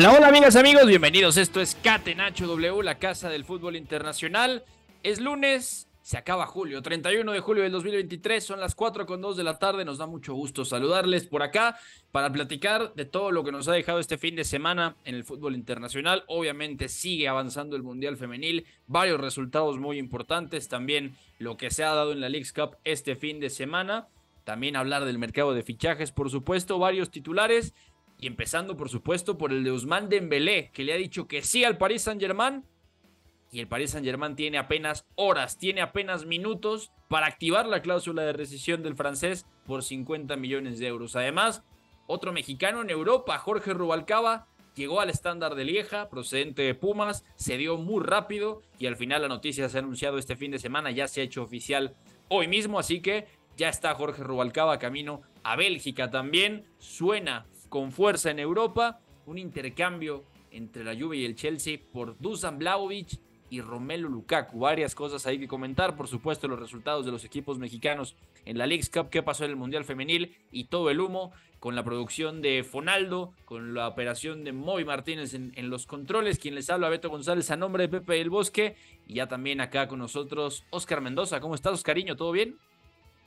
Hola, hola amigas, amigos, bienvenidos. Esto es Catenacho W, la casa del fútbol internacional. Es lunes, se acaba julio, 31 de julio del 2023, son las 4 con 2 de la tarde. Nos da mucho gusto saludarles por acá para platicar de todo lo que nos ha dejado este fin de semana en el fútbol internacional. Obviamente sigue avanzando el Mundial Femenil, varios resultados muy importantes, también lo que se ha dado en la League's Cup este fin de semana. También hablar del mercado de fichajes, por supuesto, varios titulares y empezando, por supuesto, por el de Ousmane Dembélé, que le ha dicho que sí al Paris Saint-Germain. Y el Paris Saint-Germain tiene apenas horas, tiene apenas minutos para activar la cláusula de rescisión del francés por 50 millones de euros. Además, otro mexicano en Europa, Jorge Rubalcaba, llegó al estándar de Lieja, procedente de Pumas, se dio muy rápido y al final la noticia se ha anunciado este fin de semana, ya se ha hecho oficial hoy mismo, así que ya está Jorge Rubalcaba camino a Bélgica también. Suena con fuerza en Europa. Un intercambio entre la Juve y el Chelsea por Dusan Blaovic y Romelu Lukaku. Varias cosas hay que comentar. Por supuesto, los resultados de los equipos mexicanos en la League's Cup, qué pasó en el Mundial Femenil y todo el humo con la producción de Fonaldo, con la operación de Moy Martínez en, los controles. Quien les habla, Beto González, a nombre de Pepe del Bosque. Y ya también acá con nosotros, Oscar Mendoza. ¿Cómo estás, Oscariño? ¿Todo bien?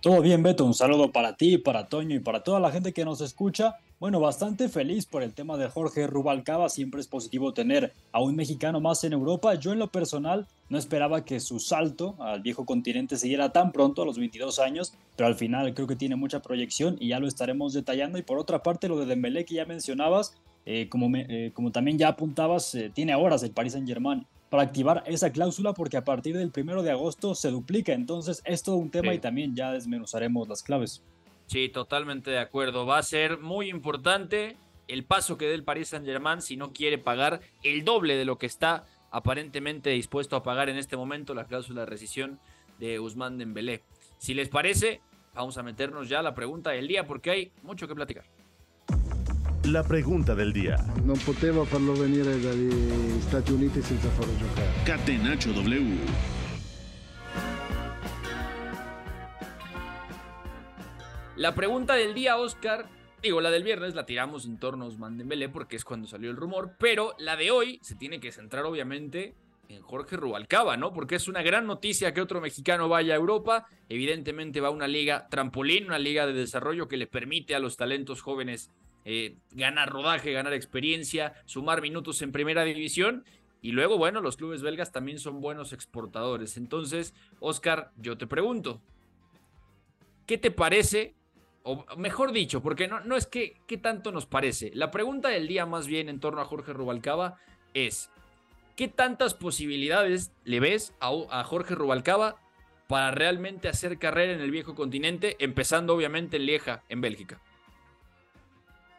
Todo bien, Beto. Un saludo para ti, para Toño y para toda la gente que nos escucha. Bueno, bastante feliz por el tema de Jorge Rubalcaba. Siempre es positivo tener a un mexicano más en Europa. Yo en lo personal no esperaba que su salto al viejo continente siguiera tan pronto, a los 22 años, pero al final creo que tiene mucha proyección y ya lo estaremos detallando. Y por otra parte, lo de Dembélé que ya mencionabas, eh, como, me, eh, como también ya apuntabas, eh, tiene horas el Paris Saint-Germain para activar esa cláusula porque a partir del primero de agosto se duplica. Entonces es todo un tema Sí. y también ya desmenuzaremos las claves. Sí, totalmente de acuerdo. Va a ser muy importante el paso que dé el Paris Saint-Germain si no quiere pagar el doble de lo que está aparentemente dispuesto a pagar en este momento la cláusula de rescisión de Usman Dembélé. Si les parece, vamos a meternos ya a la pregunta del día porque hay mucho que platicar. La pregunta del día. Non poteva farlo venire dagli Stati Uniti senza farlo giocare. Catenacho W. La pregunta del día, Oscar, digo, la del viernes la tiramos en torno a Usman Dembélé porque es cuando salió el rumor, pero la de hoy se tiene que centrar obviamente en Jorge Rubalcaba, ¿no? Porque es una gran noticia que otro mexicano vaya a Europa, evidentemente va a una liga trampolín, una liga de desarrollo que le permite a los talentos jóvenes eh, ganar rodaje, ganar experiencia, sumar minutos en primera división. Y luego, bueno, los clubes belgas también son buenos exportadores. Entonces, Oscar, yo te pregunto, ¿qué te parece? O mejor dicho, porque no, no es que qué tanto nos parece. La pregunta del día más bien en torno a Jorge Rubalcaba es, ¿qué tantas posibilidades le ves a, a Jorge Rubalcaba para realmente hacer carrera en el viejo continente, empezando obviamente en Lieja, en Bélgica?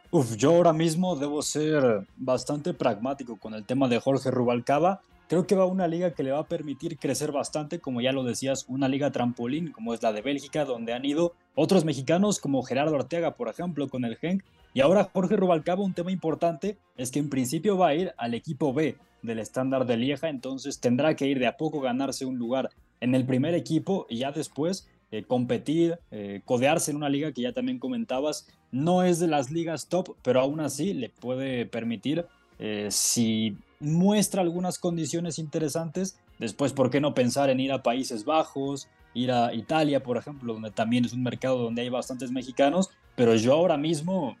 Uf, yo ahora mismo debo ser bastante pragmático con el tema de Jorge Rubalcaba. Creo que va a una liga que le va a permitir crecer bastante, como ya lo decías, una liga trampolín como es la de Bélgica, donde han ido otros mexicanos como Gerardo Arteaga, por ejemplo, con el Genk. Y ahora Jorge Rubalcaba, un tema importante es que en principio va a ir al equipo B. del estándar de Lieja, entonces tendrá que ir de a poco ganarse un lugar en el primer equipo y ya después eh, competir, eh, codearse en una liga que ya también comentabas, no es de las ligas top, pero aún así le puede permitir, eh, si muestra algunas condiciones interesantes, después, ¿por qué no pensar en ir a Países Bajos, ir a Italia, por ejemplo, donde también es un mercado donde hay bastantes mexicanos, pero yo ahora mismo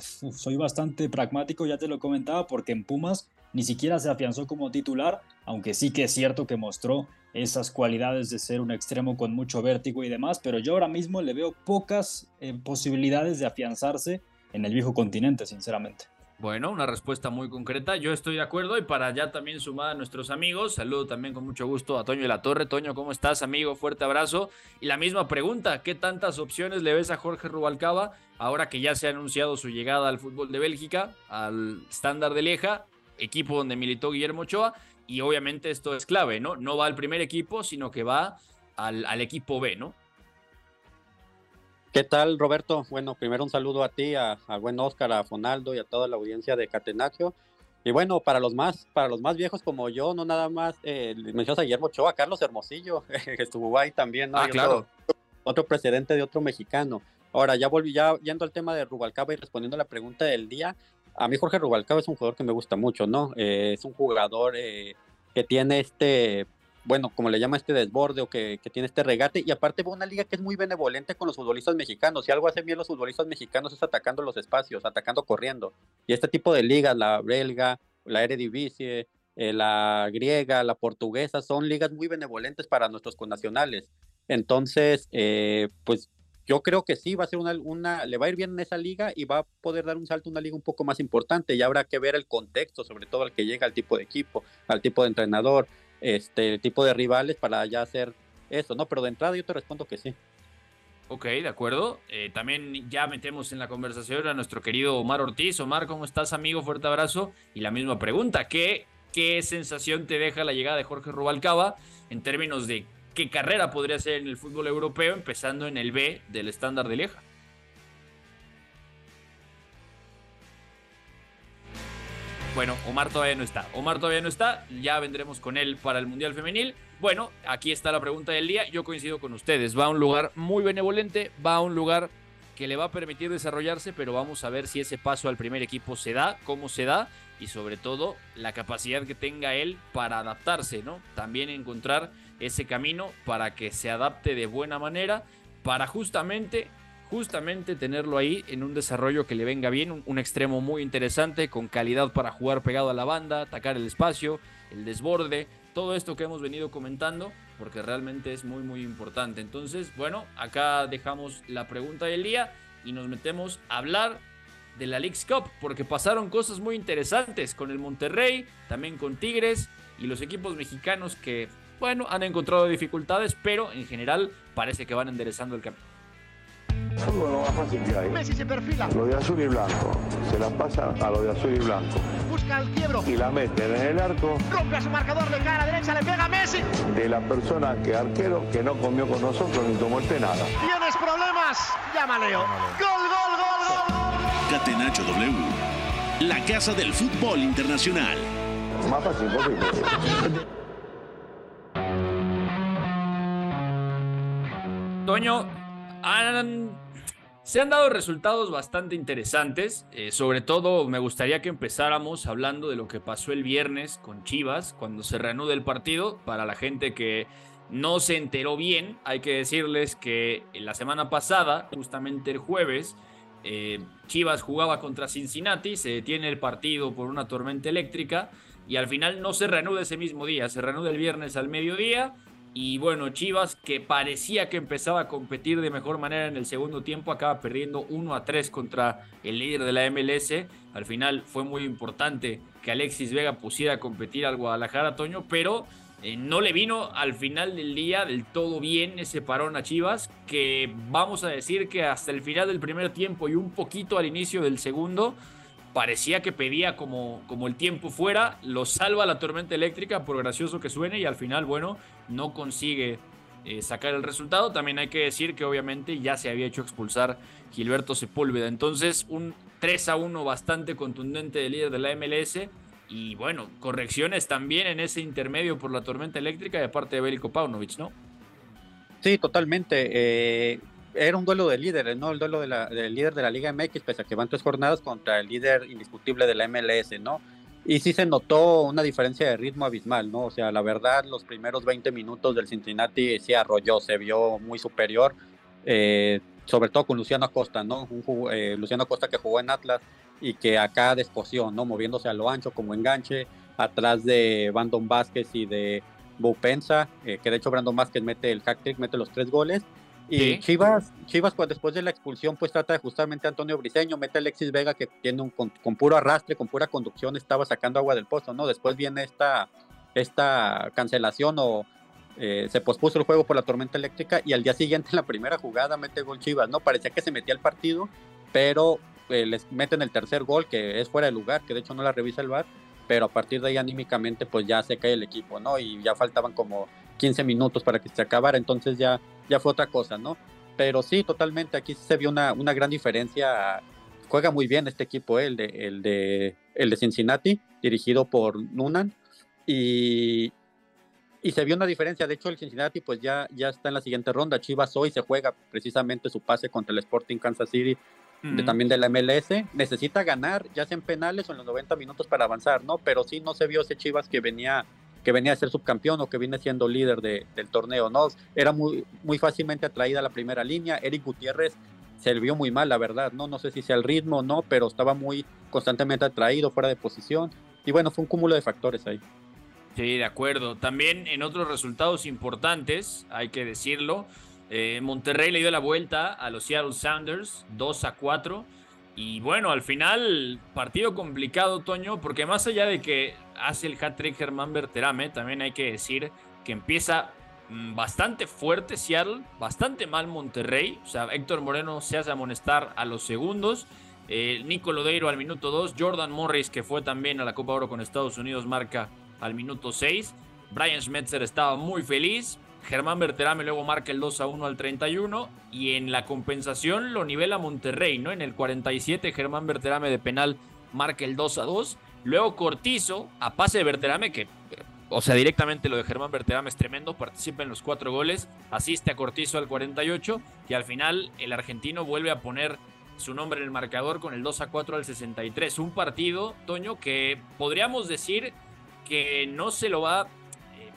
soy bastante pragmático, ya te lo comentaba, porque en Pumas ni siquiera se afianzó como titular, aunque sí que es cierto que mostró esas cualidades de ser un extremo con mucho vértigo y demás, pero yo ahora mismo le veo pocas eh, posibilidades de afianzarse en el viejo continente, sinceramente. Bueno, una respuesta muy concreta. Yo estoy de acuerdo y para ya también sumar a nuestros amigos, saludo también con mucho gusto a Toño de la Torre. Toño, ¿cómo estás, amigo? Fuerte abrazo. Y la misma pregunta, ¿qué tantas opciones le ves a Jorge Rubalcaba ahora que ya se ha anunciado su llegada al fútbol de Bélgica, al estándar de Lieja, equipo donde militó Guillermo Ochoa? Y obviamente esto es clave, ¿no? No va al primer equipo, sino que va al, equipo B, ¿no? ¿Qué tal, Roberto? Bueno, primero un saludo a ti, a, buen Oscar, a Fonaldo y a toda la audiencia de Catenaccio. Y bueno, para los más, para los más viejos como yo, no nada más eh, mencionas a Guillermo Ochoa, Carlos Hermosillo, que estuvo ahí también, ¿no? Ah, claro. Otro, otro, precedente de otro mexicano. Ahora, ya volví, ya yendo al tema de Rubalcaba y respondiendo a la pregunta del día, a mí Jorge Rubalcaba es un jugador que me gusta mucho, ¿no? Eh, es un jugador eh, que tiene este, bueno, como le llama este desborde o que, tiene este regate y aparte va una liga que es muy benevolente con los futbolistas mexicanos. Y algo hacen bien los futbolistas mexicanos es atacando los espacios, atacando corriendo. Y este tipo de ligas, la belga, la Eredivisie, eh, la griega, la portuguesa, son ligas muy benevolentes para nuestros connacionales. Entonces, pues yo creo que sí, va a ser una, una, le va a ir bien en esa liga y va a poder dar un salto a una liga un poco más importante. Y habrá que ver el contexto, sobre todo al que llega, al tipo de equipo, al tipo de entrenador, este, tipo de rivales para ya hacer eso, ¿no? Pero de entrada yo te respondo que sí. Ok, de acuerdo. Eh, también ya metemos en la conversación a nuestro querido Omar Ortiz. Omar, ¿cómo estás, amigo? Fuerte abrazo. Y la misma pregunta, ¿qué, qué sensación te deja la llegada de Jorge Rubalcaba en términos de qué carrera podría ser en el fútbol europeo, empezando en el B del estándar de Lieja. Bueno, Omar todavía no está. Omar todavía no está. Ya vendremos con él para el Mundial Femenil. Bueno, aquí está la pregunta del día. Yo coincido con ustedes. Va a un lugar muy benevolente. Va a un lugar que le va a permitir desarrollarse, pero vamos a ver si ese paso al primer equipo se da, cómo se da y sobre todo la capacidad que tenga él para adaptarse, ¿no? También encontrar ese camino para que se adapte de buena manera, para justamente, justamente tenerlo ahí en un desarrollo que le venga bien, un, extremo muy interesante, con calidad para jugar pegado a la banda, atacar el espacio, el desborde, todo esto que hemos venido comentando, porque realmente es muy, muy importante. Entonces, bueno, acá dejamos la pregunta del día y nos metemos a hablar de la League's Cup, porque pasaron cosas muy interesantes con el Monterrey, también con Tigres y los equipos mexicanos que bueno, han encontrado dificultades, pero en general parece que van enderezando el camino. Fútbol más fácil que hay. Messi se perfila. Lo de azul y blanco. Se la pasa a lo de azul y blanco. Busca el quiebro. Y la meten en el arco. Rompe a su marcador de cara derecha, le pega a Messi. De la persona que arquero que no comió con nosotros ni tomó este nada. ¿Tienes problemas? Llama Leo. Gol, gol, gol, gol. Catenacho W. La casa del fútbol internacional. Más fácil posible. Toño, se han dado resultados bastante interesantes. Eh, sobre todo, me gustaría que empezáramos hablando de lo que pasó el viernes con Chivas, cuando se reanuda el partido. Para la gente que no se enteró bien, hay que decirles que la semana pasada, justamente el jueves, eh, Chivas jugaba contra Cincinnati, se detiene el partido por una tormenta eléctrica y al final no se reanuda ese mismo día, se reanuda el viernes al mediodía y bueno, Chivas, que parecía que empezaba a competir de mejor manera en el segundo tiempo, acaba perdiendo 1 a 3 contra el líder de la MLS. Al final fue muy importante que Alexis Vega pusiera a competir al Guadalajara, Toño, pero eh, no le vino al final del día del todo bien ese parón a Chivas, que vamos a decir que hasta el final del primer tiempo y un poquito al inicio del segundo, parecía que pedía como, como el tiempo fuera, lo salva la tormenta eléctrica, por gracioso que suene, y al final, bueno, no consigue eh, sacar el resultado. También hay que decir que obviamente ya se había hecho expulsar Gilberto Sepúlveda. Entonces, un 3 a 1 bastante contundente del líder de la MLS, Y bueno, correcciones también en ese intermedio por la tormenta eléctrica de parte de Bélico Paunovic, ¿no? Sí, totalmente. Eh, era un duelo de líderes, ¿no? El duelo de la, del líder de la Liga MX, pese a que van tres jornadas contra el líder indiscutible de la MLS, ¿no? Y sí se notó una diferencia de ritmo abismal, ¿no? O sea, la verdad, los primeros 20 minutos del Cincinnati sí arrolló, se vio muy superior, eh, sobre todo con Luciano Acosta, ¿no? Un, eh, Luciano Acosta que jugó en Atlas y que acá desposió, ¿no? Moviéndose a lo ancho como enganche, atrás de Brandon Vázquez y de Bupensa, eh, que de hecho Brandon Vázquez mete el hack trick, mete los tres goles. Y Chivas, Chivas pues, después de la expulsión, pues trata de justamente a Antonio Briseño, mete a Alexis Vega, que tiene un con, puro arrastre, con pura conducción, estaba sacando agua del pozo, ¿no? Después viene esta, esta cancelación o eh, se pospuso el juego por la tormenta eléctrica y al día siguiente en la primera jugada mete gol Chivas, ¿no? Parecía que se metía el partido, pero eh, les meten el tercer gol, que es fuera de lugar, que de hecho no la revisa el VAR, pero a partir de ahí anímicamente pues ya se cae el equipo, ¿no? Y ya faltaban como 15 minutos para que se acabara, entonces ya, ya fue otra cosa, ¿no? Pero sí, totalmente, aquí se vio una, una gran diferencia. Juega muy bien este equipo, ¿eh? el, de, el, de, el de Cincinnati, dirigido por Nunan, y, y se vio una diferencia. De hecho, el Cincinnati pues ya, ya está en la siguiente ronda. Chivas hoy se juega precisamente su pase contra el Sporting Kansas City también de la MLS, necesita ganar, ya sea en penales o en los 90 minutos para avanzar, ¿no? Pero sí no se vio ese Chivas que venía que venía a ser subcampeón o que viene siendo líder de, del torneo, ¿no? Era muy, muy fácilmente atraída a la primera línea. Eric Gutiérrez se vio muy mal, la verdad, ¿no? No sé si sea el ritmo o no, pero estaba muy constantemente atraído, fuera de posición. Y bueno, fue un cúmulo de factores ahí. Sí, de acuerdo. También en otros resultados importantes, hay que decirlo, eh, Monterrey le dio la vuelta a los Seattle Sounders 2 a 4. Y bueno, al final, partido complicado, Toño, porque más allá de que hace el hat-trick Germán Berterame, también hay que decir que empieza mm, bastante fuerte Seattle, bastante mal Monterrey. O sea, Héctor Moreno se hace amonestar a los segundos. Eh, Nico Lodeiro al minuto 2. Jordan Morris, que fue también a la Copa Oro con Estados Unidos, marca al minuto 6. Brian Schmetzer estaba muy feliz. Germán Berterame luego marca el 2 a 1 al 31 y en la compensación lo nivela Monterrey, ¿no? En el 47 Germán Berterame de penal marca el 2 a 2. Luego Cortizo a pase de Berterame que o sea, directamente lo de Germán Berterame es tremendo, participa en los cuatro goles, asiste a Cortizo al 48 y al final el argentino vuelve a poner su nombre en el marcador con el 2 a 4 al 63. Un partido, Toño, que podríamos decir que no se lo va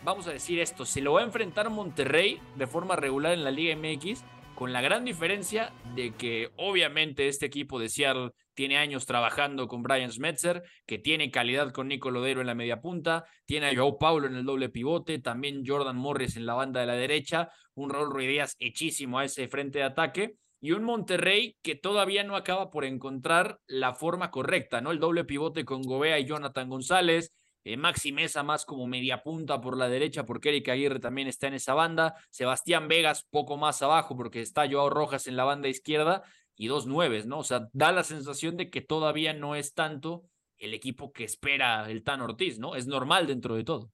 vamos a decir esto, se lo va a enfrentar Monterrey de forma regular en la Liga MX, con la gran diferencia de que obviamente este equipo de Seattle tiene años trabajando con Brian Schmetzer, que tiene calidad con Nico Lodero en la media punta, tiene a Joe Paulo en el doble pivote, también Jordan Morris en la banda de la derecha, un Raúl Ruidías hechísimo a ese frente de ataque, y un Monterrey que todavía no acaba por encontrar la forma correcta, ¿no? El doble pivote con Gobea y Jonathan González, eh, Maxi Mesa más como media punta por la derecha, porque Eric Aguirre también está en esa banda. Sebastián Vegas poco más abajo, porque está Joao Rojas en la banda izquierda y dos nueves, ¿no? O sea, da la sensación de que todavía no es tanto el equipo que espera el Tan Ortiz, ¿no? Es normal dentro de todo.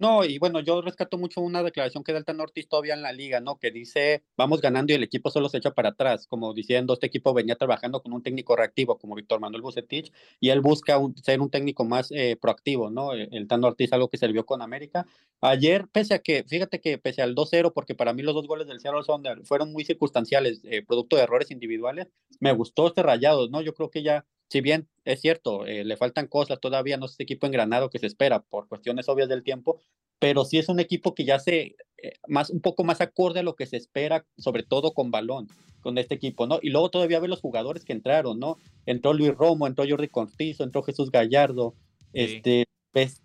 No, y bueno, yo rescato mucho una declaración que da el Tan Ortiz todavía en la liga, ¿no? Que dice, vamos ganando y el equipo solo se echa para atrás, como diciendo, este equipo venía trabajando con un técnico reactivo como Víctor Manuel Bucetich, y él busca ser un técnico más eh, proactivo, ¿no? El, el Tan Ortiz, algo que sirvió con América. Ayer, pese a que, fíjate que pese al 2-0, porque para mí los dos goles del Seattle Sounders fueron muy circunstanciales, eh, producto de errores individuales, me gustó este rayado, ¿no? Yo creo que ya si bien es cierto, eh, le faltan cosas, todavía no es este equipo engranado que se espera por cuestiones obvias del tiempo, pero sí es un equipo que ya se, eh, más, un poco más acorde a lo que se espera, sobre todo con balón, con este equipo, ¿no? Y luego todavía ve los jugadores que entraron, ¿no? Entró Luis Romo, entró Jordi Cortizo, entró Jesús Gallardo, este,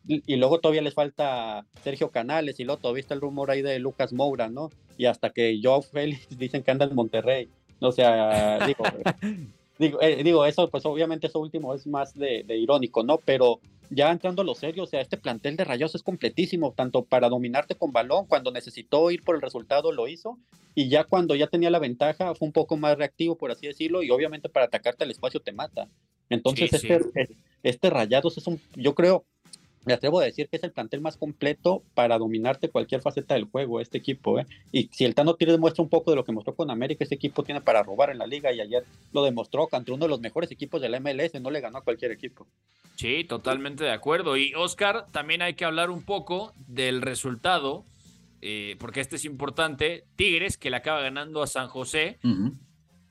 y luego todavía les falta Sergio Canales, y luego todavía está el rumor ahí de Lucas Moura, ¿no? Y hasta que Joao Félix dicen que anda en Monterrey. O sea, digo, digo, eh, digo, eso, pues obviamente eso último es más de, de irónico, ¿no? Pero ya entrando a lo serio, o sea, este plantel de Rayos es completísimo, tanto para dominarte con balón, cuando necesitó ir por el resultado lo hizo, y ya cuando ya tenía la ventaja fue un poco más reactivo, por así decirlo, y obviamente para atacarte al espacio te mata. Entonces, este, este Rayados es un, yo creo, me atrevo a decir que es el plantel más completo para dominarte cualquier faceta del juego, este equipo. ¿eh? Y si el Tano Tigres demuestra un poco de lo que mostró con América, este equipo tiene para robar en la liga y ayer lo demostró contra uno de los mejores equipos de la MLS, no le ganó a cualquier equipo. Sí, totalmente de acuerdo. Y Oscar, también hay que hablar un poco del resultado, eh, porque este es importante. Tigres, que le acaba ganando a San José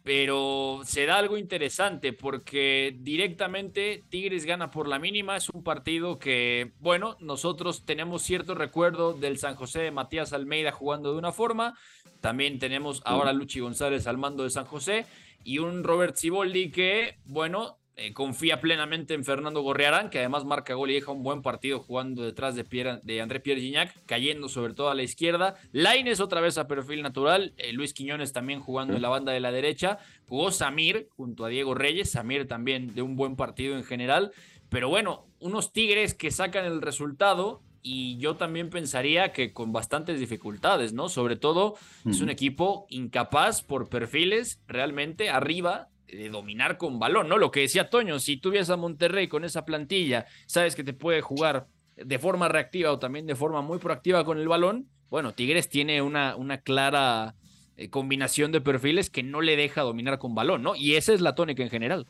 pero se da algo interesante porque directamente Tigres gana por la mínima. Es un partido que, bueno, nosotros tenemos cierto recuerdo del San José de Matías Almeida jugando de una forma. También tenemos ahora a Luchi González al mando de San José y un Robert Ciboldi que, bueno, eh, confía plenamente en Fernando Gorriarán, que además marca gol y deja un buen partido jugando detrás de, Pierre, de André Pierre Gignac, cayendo sobre todo a la izquierda. Laines otra vez a perfil natural, eh, Luis Quiñones también jugando en la banda de la derecha. Jugó Samir junto a Diego Reyes, Samir también de un buen partido en general. Pero bueno, unos Tigres que sacan el resultado y yo también pensaría que con bastantes dificultades, ¿no? Sobre todo es un equipo incapaz por perfiles realmente arriba de dominar con balón, ¿no? Lo que decía Toño, si tú vienes a Monterrey con esa plantilla, sabes que te puede jugar de forma reactiva o también de forma muy proactiva con el balón, bueno, Tigres tiene una, una clara eh, combinación de perfiles que no le deja dominar con balón, ¿no? Y esa es la tónica en general.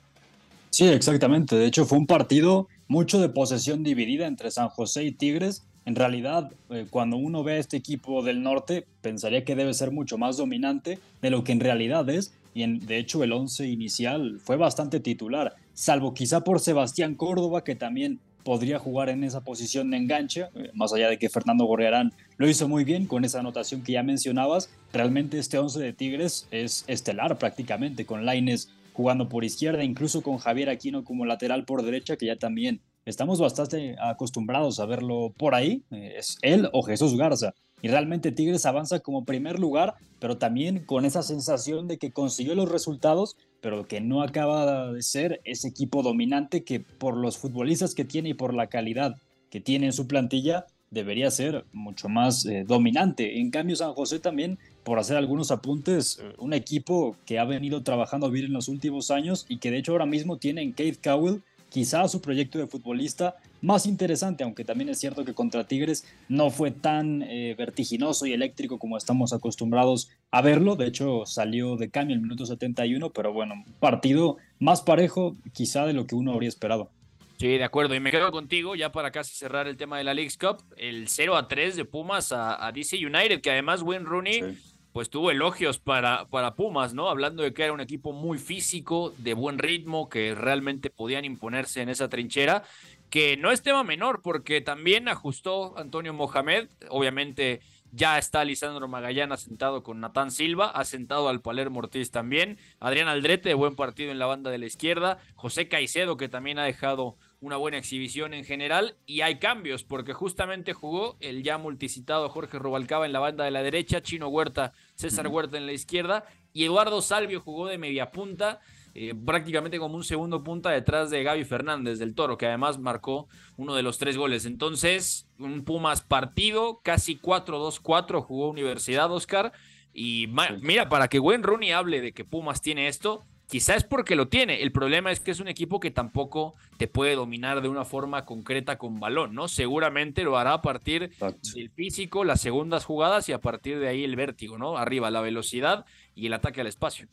Sí, exactamente. De hecho, fue un partido mucho de posesión dividida entre San José y Tigres. En realidad, eh, cuando uno ve a este equipo del norte, pensaría que debe ser mucho más dominante de lo que en realidad es y de hecho el 11 inicial fue bastante titular, salvo quizá por Sebastián Córdoba, que también podría jugar en esa posición de enganche, eh, más allá de que Fernando Gorriarán lo hizo muy bien con esa anotación que ya mencionabas. Realmente este 11 de Tigres es estelar prácticamente, con Laines jugando por izquierda, incluso con Javier Aquino como lateral por derecha, que ya también estamos bastante acostumbrados a verlo por ahí. Eh, es él o Jesús Garza. Y realmente Tigres avanza como primer lugar, pero también con esa sensación de que consiguió los resultados, pero que no acaba de ser ese equipo dominante que por los futbolistas que tiene y por la calidad que tiene en su plantilla, debería ser mucho más eh, dominante. En cambio, San José también, por hacer algunos apuntes, eh, un equipo que ha venido trabajando bien en los últimos años y que de hecho ahora mismo tiene en Keith Cowell quizá su proyecto de futbolista más interesante, aunque también es cierto que contra Tigres no fue tan eh, vertiginoso y eléctrico como estamos acostumbrados a verlo. De hecho, salió de cambio en el minuto 71, pero bueno, partido más parejo quizá de lo que uno habría esperado. Sí, de acuerdo. Y me quedo contigo ya para casi cerrar el tema de la League's Cup. El 0 a 3 de Pumas a, DC United, que además Wayne Rooney pues tuvo elogios para, para Pumas, ¿no? Hablando de que era un equipo muy físico, de buen ritmo, que realmente podían imponerse en esa trinchera que no es tema menor, porque también ajustó Antonio Mohamed, obviamente ya está Lisandro Magallán asentado con Natán Silva, ha sentado al Palermo Ortiz también, Adrián Aldrete, buen partido en la banda de la izquierda, José Caicedo, que también ha dejado una buena exhibición en general, y hay cambios, porque justamente jugó el ya multicitado Jorge Robalcaba en la banda de la derecha, Chino Huerta, César Huerta en la izquierda, y Eduardo Salvio jugó de media punta, eh, prácticamente como un segundo punta detrás de Gaby Fernández del Toro, que además marcó uno de los tres goles. Entonces, un Pumas partido, casi 4-2-4 jugó Universidad Oscar. Y mira, para que Gwen Rooney hable de que Pumas tiene esto, quizá es porque lo tiene. El problema es que es un equipo que tampoco te puede dominar de una forma concreta con balón, ¿no? Seguramente lo hará a partir del físico, las segundas jugadas y a partir de ahí el vértigo, ¿no? Arriba, la velocidad y el ataque al espacio.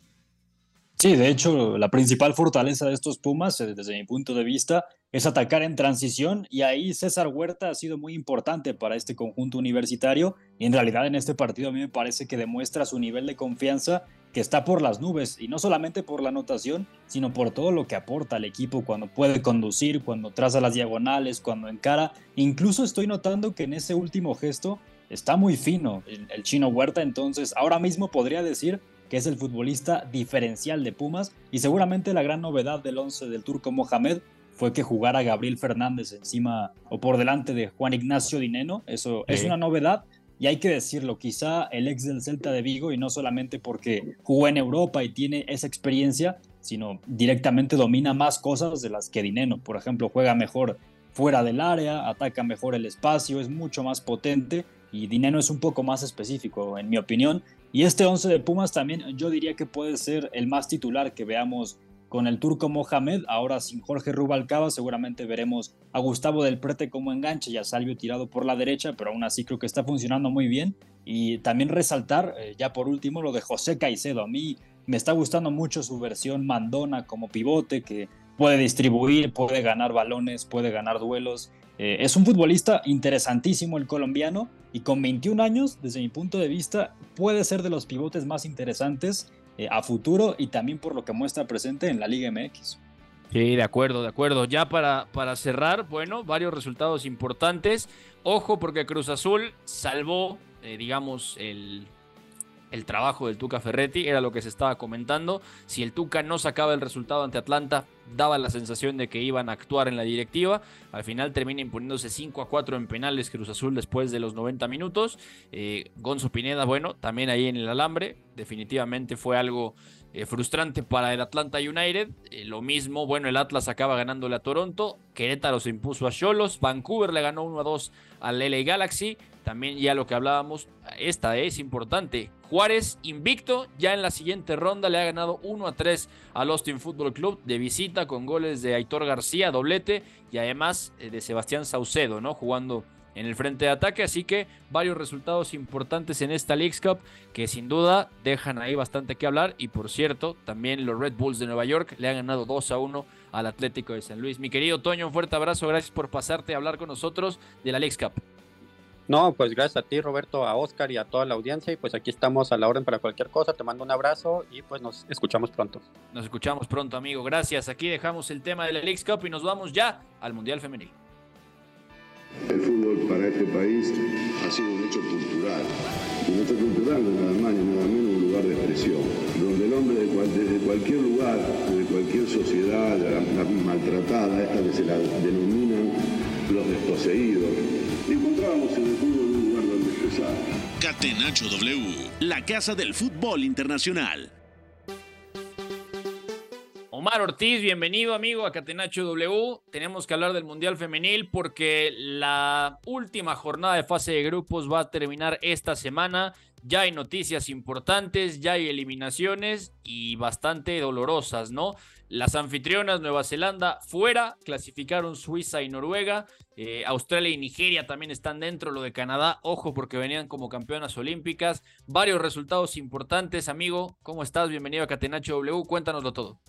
Sí, de hecho, la principal fortaleza de estos Pumas, eh, desde mi punto de vista, es atacar en transición y ahí César Huerta ha sido muy importante para este conjunto universitario y en realidad en este partido a mí me parece que demuestra su nivel de confianza que está por las nubes y no solamente por la anotación, sino por todo lo que aporta al equipo cuando puede conducir, cuando traza las diagonales, cuando encara. Incluso estoy notando que en ese último gesto está muy fino el, el chino Huerta, entonces ahora mismo podría decir que es el futbolista diferencial de Pumas y seguramente la gran novedad del 11 del turco Mohamed fue que jugara Gabriel Fernández encima o por delante de Juan Ignacio Dineno, eso es una novedad y hay que decirlo, quizá el ex del Celta de Vigo y no solamente porque jugó en Europa y tiene esa experiencia, sino directamente domina más cosas de las que Dineno, por ejemplo, juega mejor fuera del área, ataca mejor el espacio, es mucho más potente y Dineno es un poco más específico, en mi opinión, y este 11 de Pumas también yo diría que puede ser el más titular que veamos con el turco Mohamed, ahora sin Jorge Rubalcaba, seguramente veremos a Gustavo del Prete como enganche y a Salvio tirado por la derecha, pero aún así creo que está funcionando muy bien. Y también resaltar, eh, ya por último, lo de José Caicedo. A mí me está gustando mucho su versión mandona como pivote, que puede distribuir, puede ganar balones, puede ganar duelos. Eh, es un futbolista interesantísimo el colombiano y con 21 años, desde mi punto de vista, puede ser de los pivotes más interesantes eh, a futuro y también por lo que muestra presente en la Liga MX. Sí, de acuerdo, de acuerdo. Ya para, para cerrar, bueno, varios resultados importantes. Ojo porque Cruz Azul salvó, eh, digamos, el, el trabajo del Tuca Ferretti, era lo que se estaba comentando. Si el Tuca no sacaba el resultado ante Atlanta, daba la sensación de que iban a actuar en la directiva. Al final termina imponiéndose 5 a 4 en penales Cruz Azul después de los 90 minutos. Eh, Gonzo Pineda, bueno, también ahí en el alambre. Definitivamente fue algo eh, frustrante para el Atlanta United. Eh, lo mismo, bueno, el Atlas acaba ganándole a Toronto. Querétaro se impuso a Cholos. Vancouver le ganó 1 a 2 al LA Galaxy. También ya lo que hablábamos, esta es importante. Juárez invicto, ya en la siguiente ronda le ha ganado 1 a 3 al Austin Football Club de visita con goles de Aitor García, doblete, y además eh, de Sebastián Saucedo, ¿no? Jugando en el frente de ataque, así que varios resultados importantes en esta Leagues Cup que sin duda dejan ahí bastante que hablar y por cierto, también los Red Bulls de Nueva York le han ganado 2 a 1 al Atlético de San Luis. Mi querido Toño, un fuerte abrazo, gracias por pasarte a hablar con nosotros de la Leagues Cup. No, pues gracias a ti, Roberto, a Oscar y a toda la audiencia. Y pues aquí estamos a la orden para cualquier cosa. Te mando un abrazo y pues nos escuchamos pronto. Nos escuchamos pronto, amigo. Gracias. Aquí dejamos el tema de la League Cup y nos vamos ya al Mundial Femenil. El fútbol para este país ha sido un hecho cultural. Y un hecho cultural no nada más ni nada menos un lugar de expresión, donde el hombre desde cualquier lugar, desde cualquier sociedad maltratada, esta que se la denominan Catenacho W, la casa del fútbol internacional. Omar Ortiz, bienvenido amigo a Catenacho W. Tenemos que hablar del Mundial Femenil porque la última jornada de fase de grupos va a terminar esta semana. Ya hay noticias importantes, ya hay eliminaciones y bastante dolorosas, ¿no? Las anfitrionas Nueva Zelanda fuera, clasificaron Suiza y Noruega. Eh, Australia y Nigeria también están dentro, lo de Canadá, ojo porque venían como campeonas olímpicas. Varios resultados importantes, amigo. ¿Cómo estás? Bienvenido a Catenacho W, cuéntanoslo todo.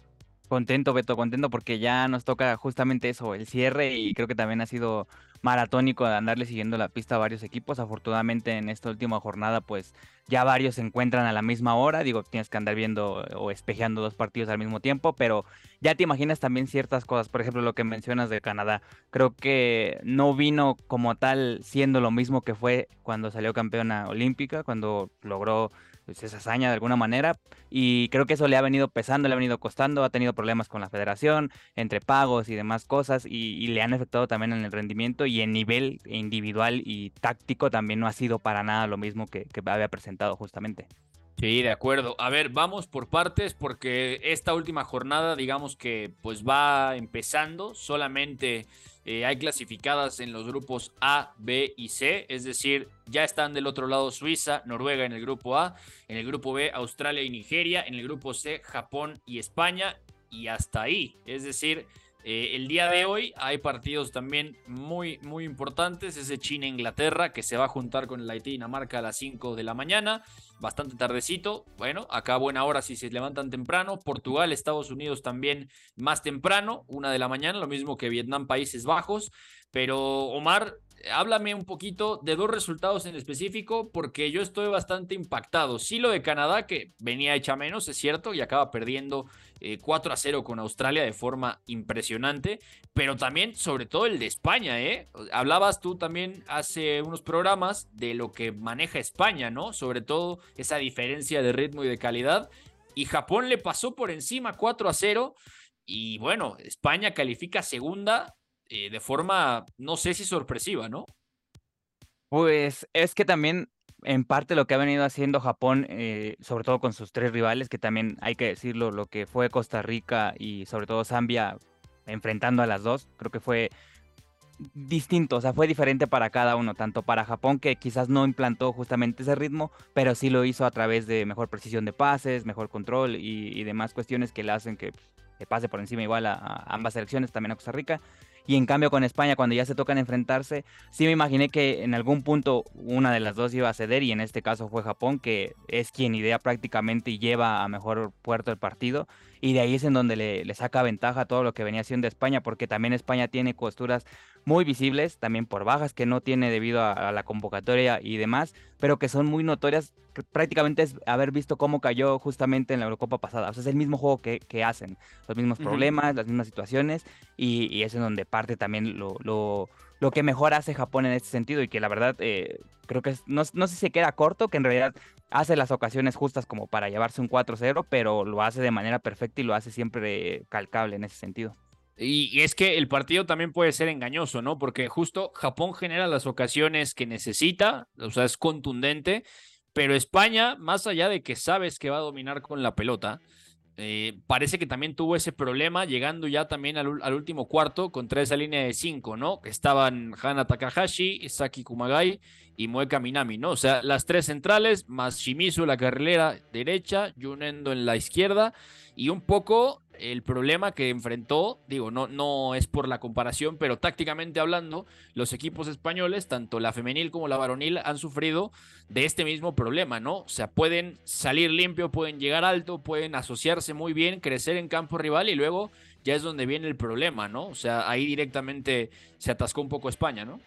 Contento, Beto, contento porque ya nos toca justamente eso, el cierre y creo que también ha sido maratónico de andarle siguiendo la pista a varios equipos. Afortunadamente en esta última jornada pues ya varios se encuentran a la misma hora, digo, tienes que andar viendo o espejeando dos partidos al mismo tiempo, pero ya te imaginas también ciertas cosas, por ejemplo lo que mencionas de Canadá, creo que no vino como tal siendo lo mismo que fue cuando salió campeona olímpica, cuando logró pues, esa hazaña de alguna manera. Y creo que eso le ha venido pesando, le ha venido costando, ha tenido problemas con la federación, entre pagos y demás cosas, y, le han afectado también en el rendimiento y en nivel individual y táctico también no ha sido para nada lo mismo que, que había presentado justamente. Sí, de acuerdo. A ver, vamos por partes porque esta última jornada, digamos que pues va empezando, solamente eh, hay clasificadas en los grupos A, B y C, es decir, ya están del otro lado Suiza, Noruega en el grupo A, en el grupo B Australia y Nigeria, en el grupo C Japón y España y hasta ahí, es decir, eh, el día de hoy hay partidos también muy, muy importantes. Ese China-Inglaterra que se va a juntar con el Haití-Dinamarca a las 5 de la mañana. Bastante tardecito. Bueno, acá buena hora si se levantan temprano. Portugal, Estados Unidos también más temprano, una de la mañana. Lo mismo que Vietnam, Países Bajos. Pero Omar, háblame un poquito de dos resultados en específico, porque yo estoy bastante impactado. Sí, lo de Canadá, que venía hecha menos, es cierto, y acaba perdiendo 4 eh, a 0 con Australia de forma impresionante, pero también, sobre todo, el de España, ¿eh? Hablabas tú también hace unos programas de lo que maneja España, ¿no? Sobre todo esa diferencia de ritmo y de calidad. Y Japón le pasó por encima 4 a 0. Y bueno, España califica segunda eh, de forma, no sé si sorpresiva, ¿no? Pues es que también en parte lo que ha venido haciendo Japón, eh, sobre todo con sus tres rivales, que también hay que decirlo, lo que fue Costa Rica y sobre todo Zambia enfrentando a las dos, creo que fue distinto, o sea, fue diferente para cada uno, tanto para Japón que quizás no implantó justamente ese ritmo, pero sí lo hizo a través de mejor precisión de pases, mejor control y, y demás cuestiones que le hacen que pase por encima igual a, ambas selecciones, también a Costa Rica. Y en cambio con España, cuando ya se tocan enfrentarse, sí me imaginé que en algún punto una de las dos iba a ceder y en este caso fue Japón, que es quien idea prácticamente y lleva a mejor puerto el partido. Y de ahí es en donde le, le saca ventaja a todo lo que venía haciendo España, porque también España tiene costuras muy visibles, también por bajas que no tiene debido a, la convocatoria y demás, pero que son muy notorias. prácticamente es haber visto cómo cayó justamente en la Eurocopa pasada. O sea, es el mismo juego que, que hacen, los mismos problemas, las mismas situaciones, y, es en donde parte también lo, lo, lo, que mejor hace Japón en este sentido, y que la verdad eh, creo que no, no sé si se queda corto, que en realidad hace las ocasiones justas como para llevarse un 4-0, pero lo hace de manera perfecta y lo hace siempre calcable en ese sentido. Y, es que el partido también puede ser engañoso, ¿no? Porque justo Japón genera las ocasiones que necesita, o sea, es contundente, pero España, más allá de que sabes que va a dominar con la pelota, eh, parece que también tuvo ese problema llegando ya también al, último cuarto contra esa línea de cinco, ¿no? Estaban Hana Takahashi, Saki Kumagai y Mueka Minami, ¿no? O sea, las tres centrales, más Shimizu la carrilera derecha, Junendo en la izquierda y un poco el problema que enfrentó, digo, no, no es por la comparación, pero tácticamente hablando, los equipos españoles, tanto la femenil como la varonil, han sufrido de este mismo problema, ¿no? O sea, pueden salir limpio, pueden llegar alto, pueden asociarse muy bien, crecer en campo rival y luego ya es donde viene el problema, ¿no? O sea, ahí directamente se atascó un poco España, ¿no?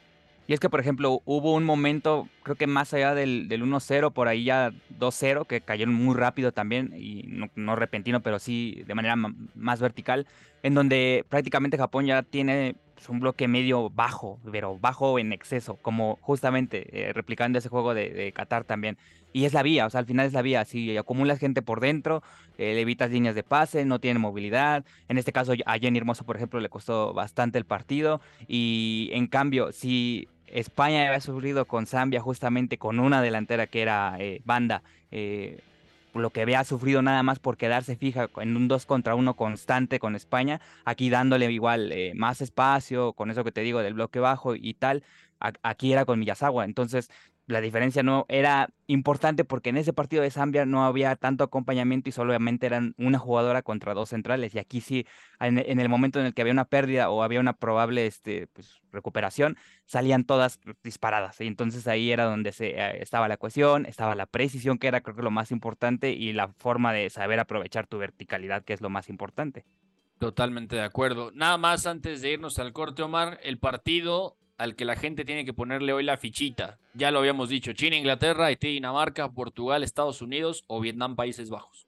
Y es que, por ejemplo, hubo un momento, creo que más allá del, del 1-0, por ahí ya 2-0, que cayeron muy rápido también, y no, repentino, pero sí de manera más vertical, en donde prácticamente Japón ya tiene pues, un bloque medio bajo, pero bajo en exceso, como justamente eh, replicando ese juego de, Qatar también. Y es la vía, o sea, al final es la vía. Si acumulas gente por dentro, eh, le evitas líneas de pase, no tiene movilidad. En este caso, a Jenny Hermoso, por ejemplo, le costó bastante el partido. Y en cambio, si España había sufrido con Zambia justamente con una delantera que era eh, Banda, eh, lo que había sufrido nada más por quedarse fija en un 2 contra 1 constante con España, aquí dándole igual eh, más espacio, con eso que te digo del bloque bajo y tal, aquí era con Miyazawa, entonces la diferencia no era importante porque en ese partido de Zambia no había tanto acompañamiento y solamente eran una jugadora contra dos centrales. Y aquí sí, en, el momento en el que había una pérdida o había una probable este, pues, recuperación, salían todas disparadas. Y entonces ahí era donde se, eh, estaba la cohesión, estaba la precisión, que era creo que lo más importante, y la forma de saber aprovechar tu verticalidad, que es lo más importante. Totalmente de acuerdo. Nada más antes de irnos al corte, Omar, el partido al que la gente tiene que ponerle hoy la fichita. Ya lo habíamos dicho, China, Inglaterra, Haití, Dinamarca, Portugal, Estados Unidos o Vietnam, Países Bajos.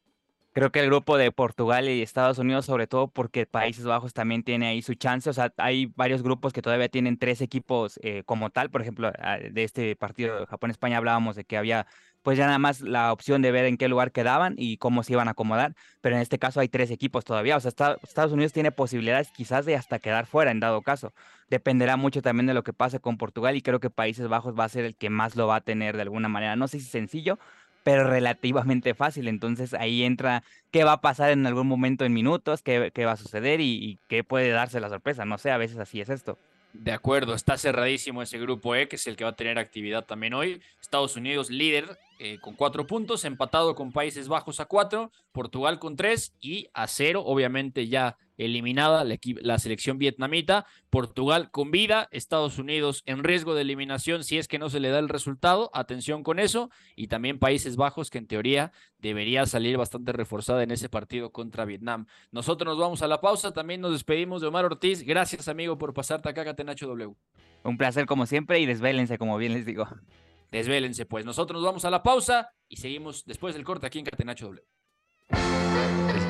Creo que el grupo de Portugal y Estados Unidos, sobre todo porque Países Bajos también tiene ahí su chance. O sea, hay varios grupos que todavía tienen tres equipos eh, como tal. Por ejemplo, de este partido de Japón-España hablábamos de que había pues ya nada más la opción de ver en qué lugar quedaban y cómo se iban a acomodar, pero en este caso hay tres equipos todavía, o sea, Estados Unidos tiene posibilidades quizás de hasta quedar fuera en dado caso. Dependerá mucho también de lo que pase con Portugal y creo que Países Bajos va a ser el que más lo va a tener de alguna manera, no sé si sencillo, pero relativamente fácil. Entonces ahí entra qué va a pasar en algún momento en minutos, qué, qué va a suceder y, y, qué puede darse la sorpresa. No sé, a veces así es esto. De acuerdo, está cerradísimo ese grupo E, que es el que va a tener actividad también hoy. Estados Unidos líder eh, con cuatro puntos, empatado con Países Bajos a cuatro, Portugal con tres y a cero, obviamente ya eliminada la, selección vietnamita, Portugal con vida, Estados Unidos en riesgo de eliminación si es que no se le da el resultado, atención con eso, y también Países Bajos que en teoría debería salir bastante reforzada en ese partido contra Vietnam. Nosotros nos vamos a la pausa, también nos despedimos de Omar Ortiz, gracias amigo por pasarte acá, Catenacho W. Un placer como siempre y desvélense como bien les digo. Desvélense, pues. Nosotros nos vamos a la pausa y seguimos después del corte aquí en Catenacho W.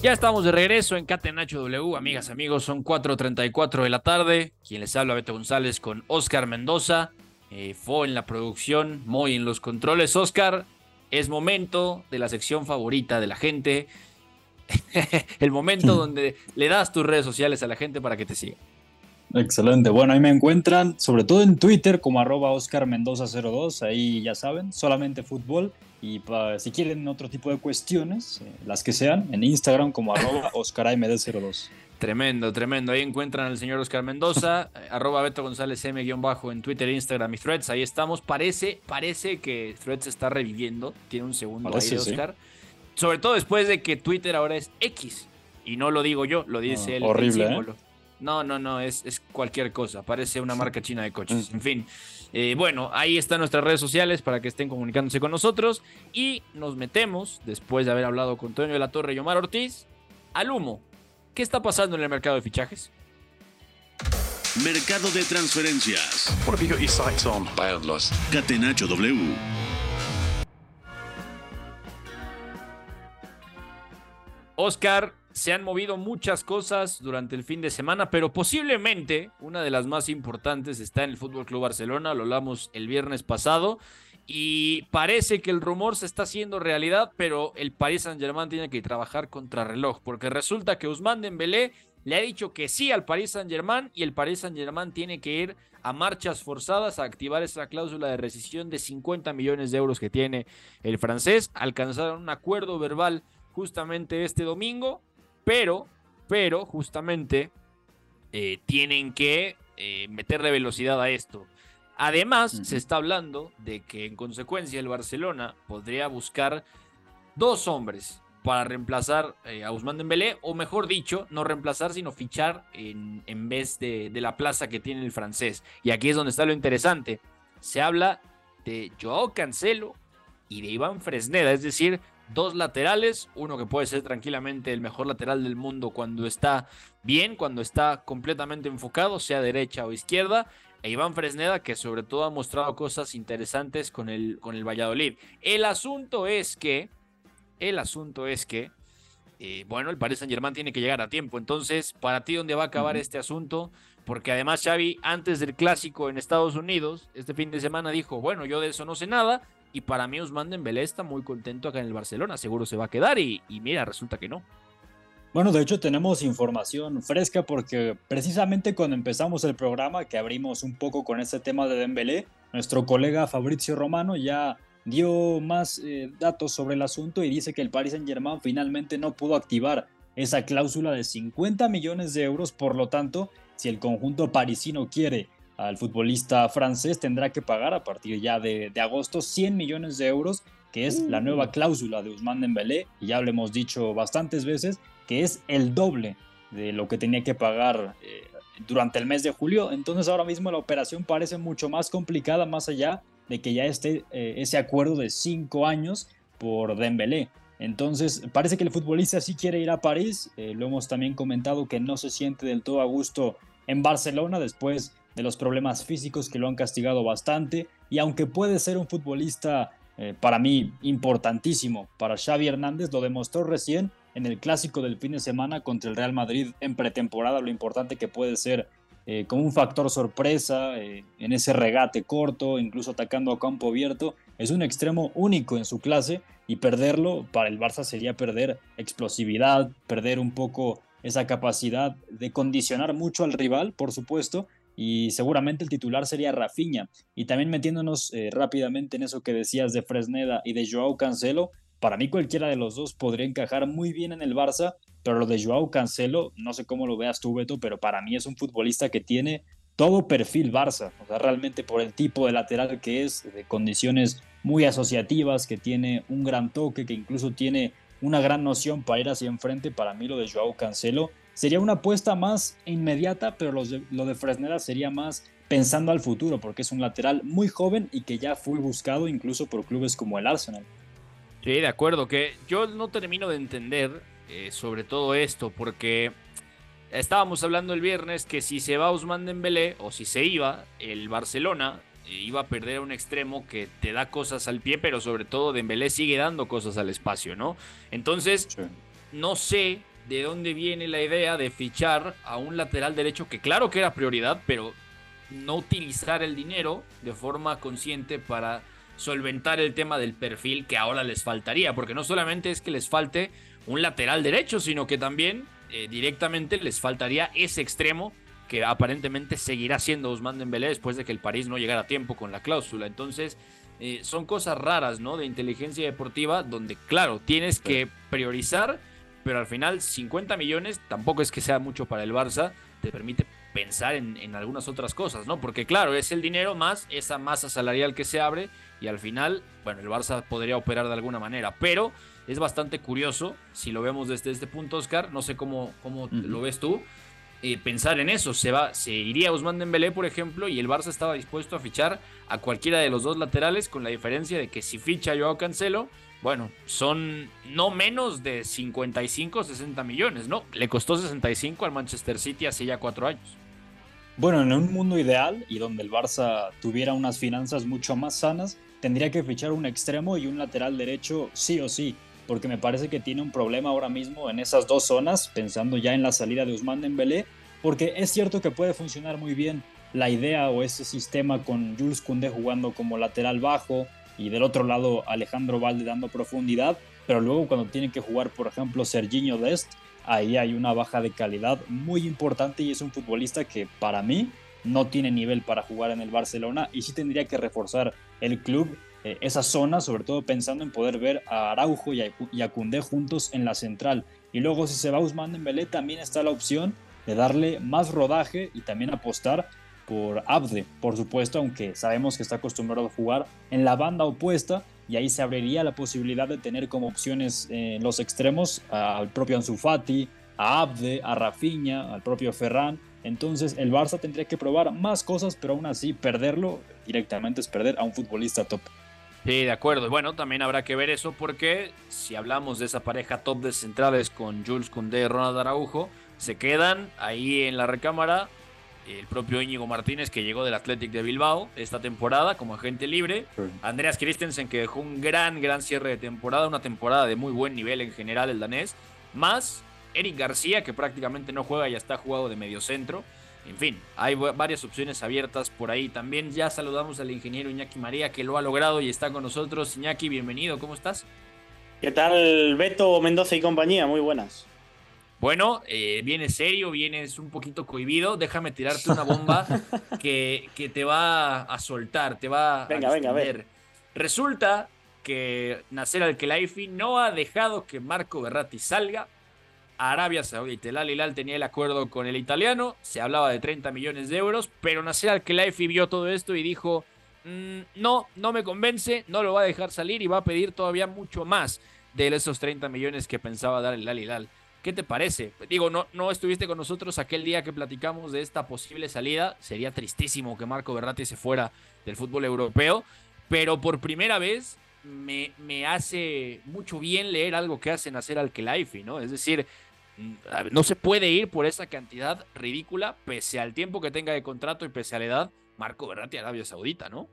Ya estamos de regreso en Catenacho W, amigas, amigos, son 4.34 de la tarde. Quien les habla, Beto González, con Oscar Mendoza. Eh, Fo en la producción, Moy en los controles. Oscar, es momento de la sección favorita de la gente. el momento donde le das tus redes sociales a la gente para que te siga. Excelente. Bueno, ahí me encuentran, sobre todo en Twitter, como arroba Oscar Mendoza02. Ahí ya saben, solamente fútbol. Y si quieren otro tipo de cuestiones, eh, las que sean, en Instagram como arroba OscarAMD02. Tremendo, tremendo. Ahí encuentran al señor Oscar Mendoza, eh, arroba Beto González M-bajo en Twitter, Instagram y Threads. Ahí estamos. Parece, parece que Threads está reviviendo. Tiene un segundo ahí de Oscar. Sobre todo después de que Twitter ahora es X. Y no lo digo yo, lo dice el, horrible, ¿eh? símbolo. No, no, no, es, es, cualquier cosa. Parece una marca china de coches. En fin. Eh, bueno, ahí están nuestras redes sociales para que estén comunicándose con nosotros. Y nos metemos, después de haber hablado con Toño de la Torre y Omar Ortiz, al humo. ¿Qué está pasando en el mercado de fichajes? Mercado de transferencias. What have you got your sights on? Catenacho W. Oscar, se han movido muchas cosas durante el fin de semana, pero posiblemente una de las más importantes está en el Fútbol Club Barcelona, lo hablamos el viernes pasado. Y parece que el rumor se está haciendo realidad, pero el Paris Saint-Germain tiene que trabajar contra reloj, porque resulta que Ousmane Dembélé le ha dicho que sí al Paris Saint-Germain y el Paris Saint-Germain tiene que ir a marchas forzadas a activar esa cláusula de rescisión de 50 millones de euros que tiene el francés. Alcanzaron un acuerdo verbal justamente este domingo pero, pero justamente eh, tienen que eh, meterle velocidad a esto. Además, se está hablando de que en consecuencia el Barcelona podría buscar dos hombres para reemplazar eh, a Usman Dembélé, o mejor dicho, no reemplazar, sino fichar en, en vez de, de, la plaza que tiene el francés. Y aquí es donde está lo interesante. Se habla de Joao Cancelo y de Iván Fresneda, es decir, dos laterales, uno que puede ser tranquilamente el mejor lateral del mundo cuando está bien, cuando está completamente enfocado, sea derecha o izquierda, e Iván Fresneda, que sobre todo ha mostrado cosas interesantes con el, con el Valladolid. El asunto es que, el asunto es que, eh, bueno, el Paris Saint Germain tiene que llegar a tiempo. Entonces, para ti, ¿dónde va a acabar este asunto? Porque además Xavi, antes del clásico en Estados Unidos, este fin de semana dijo, bueno, yo de eso no sé nada, y para mí Usman Dembélé está muy contento acá en el Barcelona, seguro se va a quedar y, mira, resulta que no. Bueno, de hecho tenemos información fresca porque precisamente cuando empezamos el programa, que abrimos un poco con este tema de Dembélé, nuestro colega Fabrizio Romano ya dio más eh, datos sobre el asunto y dice que el Paris Saint-Germain finalmente no pudo activar esa cláusula de 50 millones de euros, por lo tanto, si el conjunto parisino quiere al futbolista francés tendrá que pagar a partir ya de, agosto 100 millones de euros, que es la nueva uh. cláusula de Ousmane Dembélé, y ya lo hemos dicho bastantes veces, que es el doble de lo que tenía que pagar eh, durante el mes de julio. Entonces ahora mismo la operación parece mucho más complicada, más allá de que ya esté eh, ese acuerdo de cinco años por Dembélé. Entonces, parece que el futbolista sí quiere ir a París. Eh, lo hemos también comentado que no se siente del todo a gusto en Barcelona después de los problemas físicos que lo han castigado bastante y aunque puede ser un futbolista eh, para mí importantísimo para Xavi Hernández, lo demostró recién en el clásico del fin de semana contra el Real Madrid en pretemporada, lo importante que puede ser eh, como un factor sorpresa eh, en ese regate corto, incluso atacando a campo abierto, es un extremo único en su clase y perderlo para el Barça sería perder explosividad, perder un poco esa capacidad de condicionar mucho al rival, por supuesto, y seguramente el titular sería Rafinha. Y también metiéndonos eh, rápidamente en eso que decías de Fresneda y de Joao Cancelo, para mí cualquiera de los dos podría encajar muy bien en el Barça, pero lo de Joao Cancelo, no sé cómo lo veas tú, Beto, pero para mí es un futbolista que tiene todo perfil Barça, o sea, realmente por el tipo de lateral que es, de condiciones muy asociativas, que tiene un gran toque, que incluso tiene una gran noción para ir hacia enfrente, para mí lo de Joao Cancelo sería una apuesta más inmediata, pero lo de, lo de Fresneda sería más pensando al futuro, porque es un lateral muy joven y que ya fue buscado incluso por clubes como el Arsenal. Sí, de acuerdo, que yo no termino de entender eh, sobre todo esto, porque estábamos hablando el viernes que si se va Usman Dembélé o si se iba, el Barcelona eh, iba a perder un extremo que te da cosas al pie, pero sobre todo Dembélé sigue dando cosas al espacio, ¿no? Entonces, no sé de dónde viene la idea de fichar a un lateral derecho que claro que era prioridad, pero no utilizar el dinero de forma consciente para solventar el tema del perfil que ahora les faltaría, porque no solamente es que les falte un lateral derecho, sino que también eh, directamente les faltaría ese extremo que aparentemente seguirá siendo Ousmane Dembélé después de que el París no llegara a tiempo con la cláusula. Entonces, eh, son cosas raras, ¿no? De inteligencia deportiva, donde, claro, tienes que priorizar, pero al final 50 millones tampoco es que sea mucho para el Barça, te permite pensar en, en, algunas otras cosas, ¿no? Porque claro, es el dinero más esa masa salarial que se abre y al final, bueno, el Barça podría operar de alguna manera, pero es bastante curioso, si lo vemos desde este punto, Oscar, no sé cómo, cómo lo ves tú, eh, pensar en eso, se, va, se iría Ousmane Dembélé, por ejemplo, y el Barça estaba dispuesto a fichar a cualquiera de los dos laterales, con la diferencia de que si ficha Joao Cancelo, bueno, son no menos de 55 60 millones, ¿no? Le costó 65 al Manchester City hace ya cuatro años. Bueno, en un mundo ideal y donde el Barça tuviera unas finanzas mucho más sanas, tendría que fichar un extremo y un lateral derecho sí o sí porque me parece que tiene un problema ahora mismo en esas dos zonas, pensando ya en la salida de Usman Dembélé, porque es cierto que puede funcionar muy bien la idea o ese sistema con Jules Koundé jugando como lateral bajo y del otro lado Alejandro Valde dando profundidad, pero luego cuando tiene que jugar, por ejemplo, Serginho Dest, ahí hay una baja de calidad muy importante y es un futbolista que para mí no tiene nivel para jugar en el Barcelona y sí tendría que reforzar el club eh, esa zona, sobre todo pensando en poder ver a Araujo y a, y juntos en la central. Y luego si se va Usman Dembélé también está la opción de darle más rodaje y también apostar por Abde, por supuesto, aunque sabemos que está acostumbrado a jugar en la banda opuesta y ahí se abriría la posibilidad de tener como opciones en los extremos al propio Ansu Fati, a Abde, a Rafinha, al propio Ferran. Entonces el Barça tendría que probar más cosas, pero aún así perderlo directamente es perder a un futbolista top. Sí, de acuerdo. Bueno, también habrá que ver eso porque si hablamos de esa pareja top de centrales con Jules Koundé y Ronald Araujo, se quedan ahí en la recámara el propio Íñigo Martínez que llegó del Athletic de Bilbao esta temporada como agente libre, Andreas Christensen que dejó un gran, gran cierre de temporada, una temporada de muy buen nivel en general el danés, más Eric García que prácticamente no juega y está jugado de medio centro. En fin, hay varias opciones abiertas por ahí. También ya saludamos al ingeniero Iñaki María que lo ha logrado y está con nosotros. Iñaki, bienvenido, ¿cómo estás? ¿Qué tal, Beto, Mendoza y compañía? Muy buenas. Bueno, eh, vienes serio, vienes un poquito cohibido. Déjame tirarte una bomba que, que, te va a soltar, te va venga, a Venga, venga, Resulta que Nasser Al-Khelaifi no ha dejado que Marco Berratti salga Arabia Saudita. El Al Hilal tenía el acuerdo con el italiano, se hablaba de 30 millones de euros, pero Nasser Al-Khelaifi vio todo esto y dijo, mm, no, no me convence, no lo va a dejar salir y va a pedir todavía mucho más de esos 30 millones que pensaba dar el Al Hilal. ¿Qué te parece? Digo, no, no estuviste con nosotros aquel día que platicamos de esta posible salida. Sería tristísimo que Marco Berratti se fuera del fútbol europeo, pero por primera vez me, me hace mucho bien leer algo que hace Nasser Al-Khelaifi, ¿no? Es decir, Mm, no se puede ir por esa cantidad ridícula, pese al tiempo que tenga de contrato y pese a la edad, Marco Berratti Arabia Saudita, ¿no?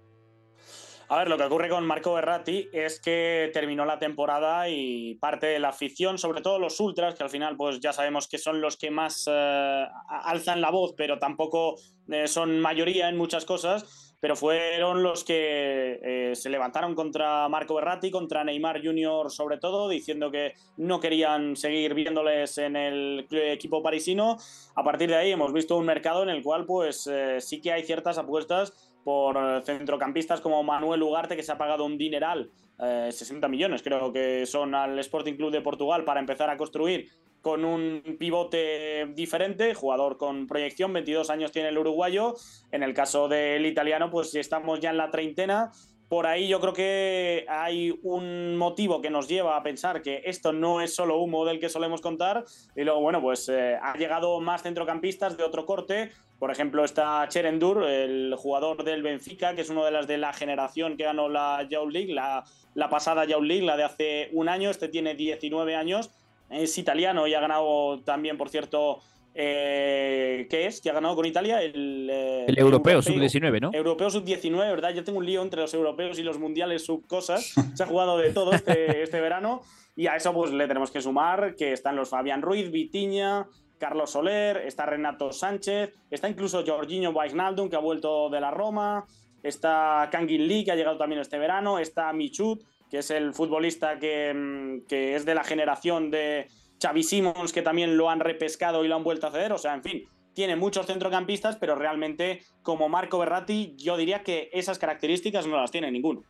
A ver, lo que ocurre con Marco Berratti es que terminó la temporada y parte de la afición, sobre todo los ultras, que al final pues ya sabemos que son los que más eh, alzan la voz, pero tampoco eh, son mayoría en muchas cosas, pero fueron los que eh, se levantaron contra Marco Berratti, contra Neymar Jr. sobre todo, diciendo que no querían seguir viéndoles en el equipo parisino. A partir de ahí hemos visto un mercado en el cual pues eh, sí que hay ciertas apuestas por centrocampistas como Manuel Ugarte, que se ha pagado un dineral, 60 eh, millones creo que son al Sporting Club de Portugal para empezar a construir con un pivote diferente, jugador con proyección, 22 años tiene el uruguayo. En el caso del italiano, pues estamos ya en la treintena, por ahí yo creo que hay un motivo que nos lleva a pensar que esto no es solo humo del que solemos contar. Y luego, bueno, pues eh, ha llegado más centrocampistas de otro corte. Por ejemplo, está Cherendur, el jugador del Benfica, que es uno de las de la generación que ganó la Youth League, la, la pasada Youth League, la de hace un año. Este tiene 19 años es italiano y ha ganado también, por cierto, eh, ¿qué es? Que ha ganado con Italia el, eh, el Europeo, Sub-19, ¿no? Europeo Sub-19, ¿verdad? Yo tengo un lío entre los europeos y los mundiales sub-cosas. Se ha jugado de todo este, este, verano y a eso pues le tenemos que sumar que están los Fabián Ruiz, Vitiña, Carlos Soler, está Renato Sánchez, está incluso Jorginho Wijnaldum que ha vuelto de la Roma, está Kangin Lee, que ha llegado también este verano, está Michut, que es el futbolista que, mm, que es de la generación de Xavi Simons, que también lo han repescado y lo han vuelto a ceder, o sea, en fin, tiene muchos centrocampistas, pero realmente como Marco Berratti, yo diría que esas características no las tiene ninguno.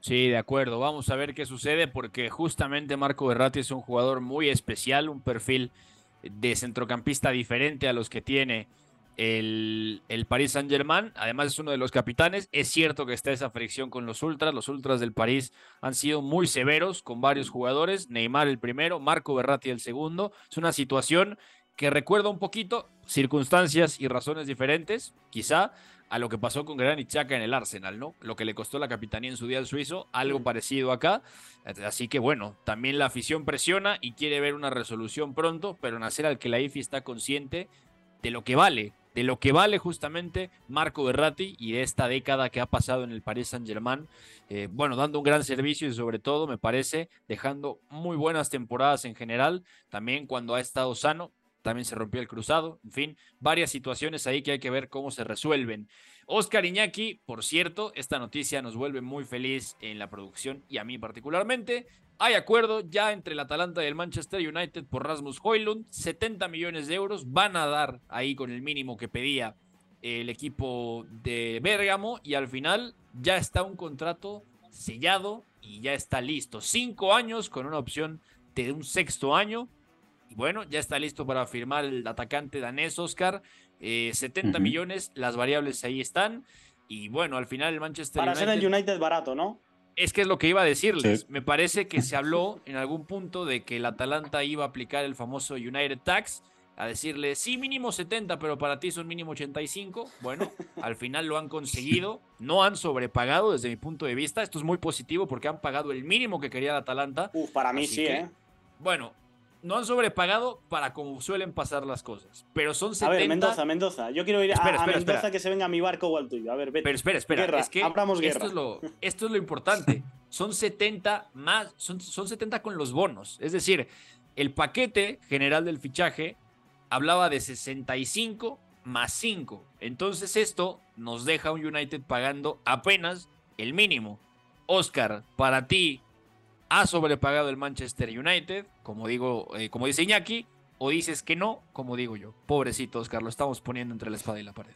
Sí, de acuerdo. Vamos a ver qué sucede porque justamente Marco Berratti es un jugador muy especial, un perfil de centrocampista diferente a los que tiene el, el Paris Saint Germain. Además es uno de los capitanes. Es cierto que está esa fricción con los ultras. Los ultras del París han sido muy severos con varios jugadores. Neymar el primero, Marco Berratti el segundo. Es una situación que recuerda un poquito circunstancias y razones diferentes, quizá, a lo que pasó con Granit Xhaka en el Arsenal, ¿no? Lo que le costó la capitanía en su día al suizo, algo parecido acá. Así que bueno, también la afición presiona y quiere ver una resolución pronto, pero nacer al que la IFI está consciente de lo que vale, de lo que vale justamente Marco Berratti y de esta década que ha pasado en el Paris Saint-Germain. Eh, bueno, dando un gran servicio y sobre todo, me parece, dejando muy buenas temporadas en general, también cuando ha estado sano, también se rompió el cruzado, en fin, varias situaciones ahí que hay que ver cómo se resuelven. Oscar Iñaki, por cierto, esta noticia nos vuelve muy feliz en la producción y a mí particularmente. Hay acuerdo ya entre el Atalanta y el Manchester United por Rasmus Hoylund, 70 millones de euros van a dar ahí con el mínimo que pedía el equipo de Bérgamo y al final ya está un contrato sellado y ya está listo. Cinco años con una opción de un sexto año bueno, ya está listo para firmar el atacante danés Oscar. 70 eh, millones, las variables ahí están. Y bueno, al final el Manchester Para ser el United barato, ¿no? Es que es lo que iba a decirles. Me parece que se habló en algún punto de que el Atalanta iba a aplicar el famoso United Tax, a decirle, sí, mínimo 70, pero para ti son mínimo 85. Bueno, al final lo han conseguido, no han sobrepagado desde mi punto de vista. Esto es muy positivo porque han pagado el mínimo que quería el Atalanta. Uf, para mí sí, ¿eh? Bueno, no han sobrepagado para como suelen pasar las cosas. Pero son 70. A ver, Mendoza, Mendoza. Yo quiero ir a, Mendoza que se venga a mi barco o al tuyo. A ver, vete. Pero espera, espera. es que Esto, es lo, esto es lo importante. son 70 más, son, son 70 con los bonos. Es decir, el paquete general del fichaje hablaba de 65 más 5. Entonces esto nos deja un United pagando apenas el mínimo. Oscar, para ti, ha sobrepagado el Manchester United, como digo, eh, como dice Iñaki, o dices que no, como digo yo. Pobrecito Oscar, lo estamos poniendo entre la espada y la pared.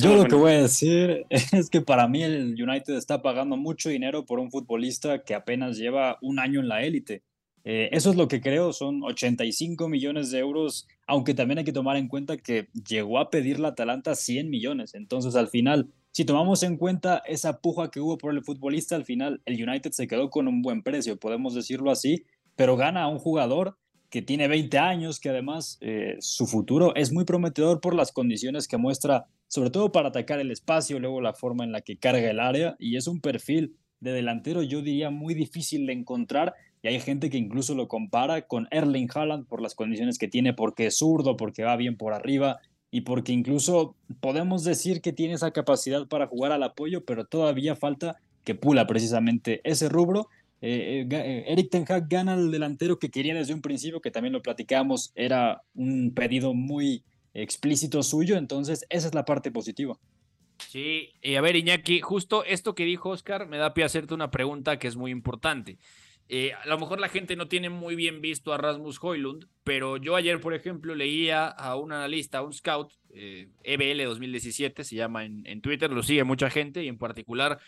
Yo lo que voy a decir es que para mí el United está pagando mucho dinero por un futbolista que apenas lleva un año en la élite. Eh, eso es lo que creo, son 85 millones de euros, aunque también hay que tomar en cuenta que llegó a pedir la Atalanta 100 millones. Entonces, al final, si tomamos en cuenta esa puja que hubo por el futbolista, al final el United se quedó con un buen precio, podemos decirlo así, pero gana a un jugador que tiene 20 años, que además eh, su futuro es muy prometedor por las condiciones que muestra, sobre todo para atacar el espacio, luego la forma en la que carga el área, y es un perfil de delantero, yo diría, muy difícil de encontrar, y hay gente que incluso lo compara con Erling Haaland por las condiciones que tiene, porque es zurdo, porque va bien por arriba, y porque incluso podemos decir que tiene esa capacidad para jugar al apoyo, pero todavía falta que pula precisamente ese rubro. Eh, eh, eh, Eric Ten Hag gana el delantero que quería desde un principio, que también lo platicamos, era un pedido muy explícito suyo, entonces esa es la parte positiva. Sí, y a ver Iñaki, justo esto que dijo Oscar me da pie a hacerte una pregunta que es muy importante. Eh, a lo mejor la gente no tiene muy bien visto a Rasmus Hoylund, pero yo ayer, por ejemplo, leía a un analista, a un scout, eh, EBL 2017 se llama en, en, Twitter, lo sigue mucha gente y en particular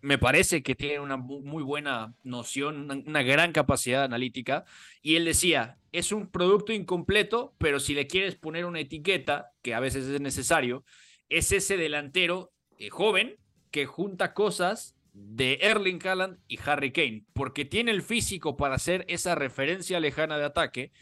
me parece que tiene una muy buena noción, una, gran capacidad analítica. Y él decía, es un producto incompleto, pero si le quieres poner una etiqueta, que a veces es necesario, es ese delantero eh, joven que junta cosas de Erling Haaland y Harry Kane, porque tiene el físico para hacer esa referencia lejana de ataque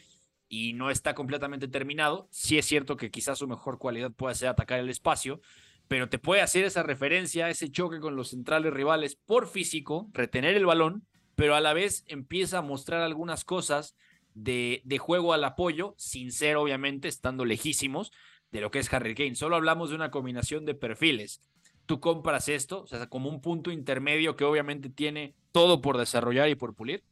y no está completamente terminado. Sí es cierto que quizás su mejor cualidad pueda ser atacar el espacio, pero te puede hacer esa referencia, ese choque con los centrales rivales por físico, retener el balón, pero a la vez empieza a mostrar algunas cosas de, de juego al apoyo, sin ser obviamente estando lejísimos de lo que es Harry Kane. Solo hablamos de una combinación de perfiles tú compras esto, o sea, como un punto intermedio que obviamente tiene todo por desarrollar y por pulir?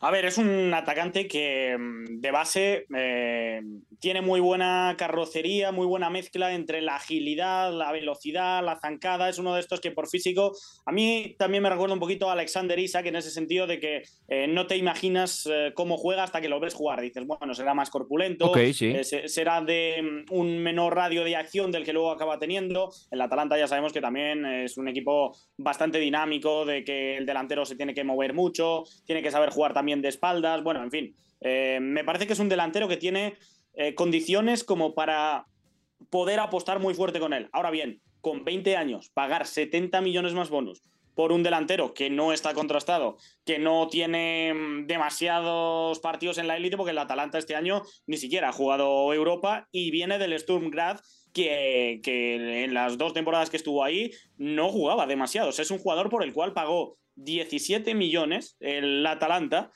A ver, es un atacante que mm, de base eh, tiene muy buena carrocería, muy buena mezcla entre la agilidad, la velocidad, la zancada. Es uno de estos que por físico, a mí también me recuerda un poquito a Alexander Isak en ese sentido de que eh, no te imaginas eh, cómo juega hasta que lo ves jugar. Dices, bueno, será más corpulento, será de mm, un menor radio de acción del que luego acaba teniendo. El Atalanta ya sabemos que también es un equipo bastante dinámico, de que el delantero se tiene que mover mucho, tiene que saber jugar también de espaldas, bueno, en fin. Eh, me parece que es un delantero que tiene eh, condiciones como para poder apostar muy fuerte con él. Ahora bien, con 20 años, pagar 70 millones más bonus por un delantero que no está contrastado, que no tiene mm, demasiados partidos en la élite, porque el Atalanta este año ni siquiera ha jugado Europa y viene del Sturm Graz, que, que, en las dos temporadas que estuvo ahí no jugaba demasiados. Es un jugador por el cual pagó 17 millones el Atalanta,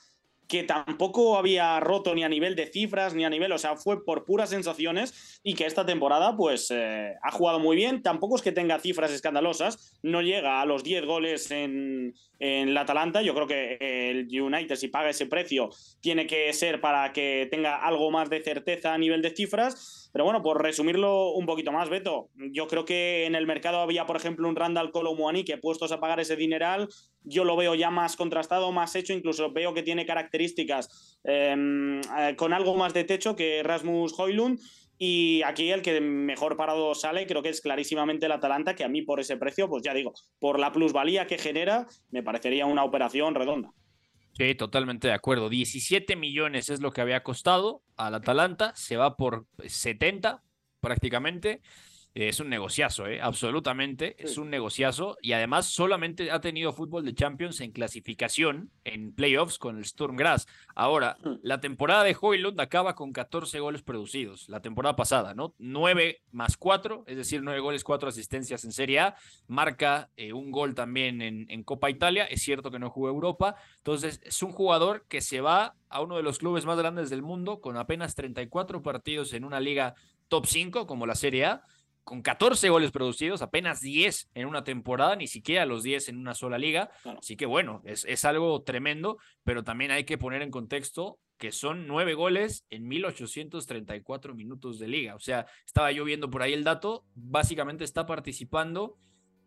que tampoco había roto ni a nivel de cifras ni a nivel, o sea, fue por puras sensaciones y que esta temporada pues eh, ha jugado muy bien, tampoco es que tenga cifras escandalosas, no llega a los 10 goles en, en el Atalanta, yo creo que el United si paga ese precio tiene que ser para que tenga algo más de certeza a nivel de cifras, pero bueno, por resumirlo un poquito más, Beto, yo creo que en el mercado había, por ejemplo, un Randall Colomuani que puestos a pagar ese dineral, yo lo veo ya más contrastado, más hecho, incluso veo que tiene características em, eh, con algo más de techo que Rasmus Hoylund. Y aquí el que mejor parado sale creo que es clarísimamente el Atalanta, que a mí por ese precio, pues ya digo, por la plusvalía que genera, me parecería una operación redonda. Sí, totalmente de acuerdo. 17 millones es lo que había costado al Atalanta, se va por 70 prácticamente. Es un negociazo, ¿eh? absolutamente. Es un negociazo. Y además solamente ha tenido fútbol de Champions en clasificación, en playoffs con el Sturm Graz. Ahora, la temporada de Hoylund acaba con 14 goles producidos. La temporada pasada, ¿no? 9 más 4, es decir, 9 goles, 4 asistencias en Serie A. Marca eh, un gol también en, en Copa Italia. Es cierto que no jugó Europa. Entonces, es un jugador que se va a uno de los clubes más grandes del mundo con apenas 34 partidos en una liga top 5 como la Serie A con 14 goles producidos, apenas 10 en una temporada, ni siquiera los 10 en una sola liga. Así que bueno, es, es, algo tremendo, pero también hay que poner en contexto que son 9 goles en 1834 minutos de liga. O sea, estaba yo viendo por ahí el dato, básicamente está participando.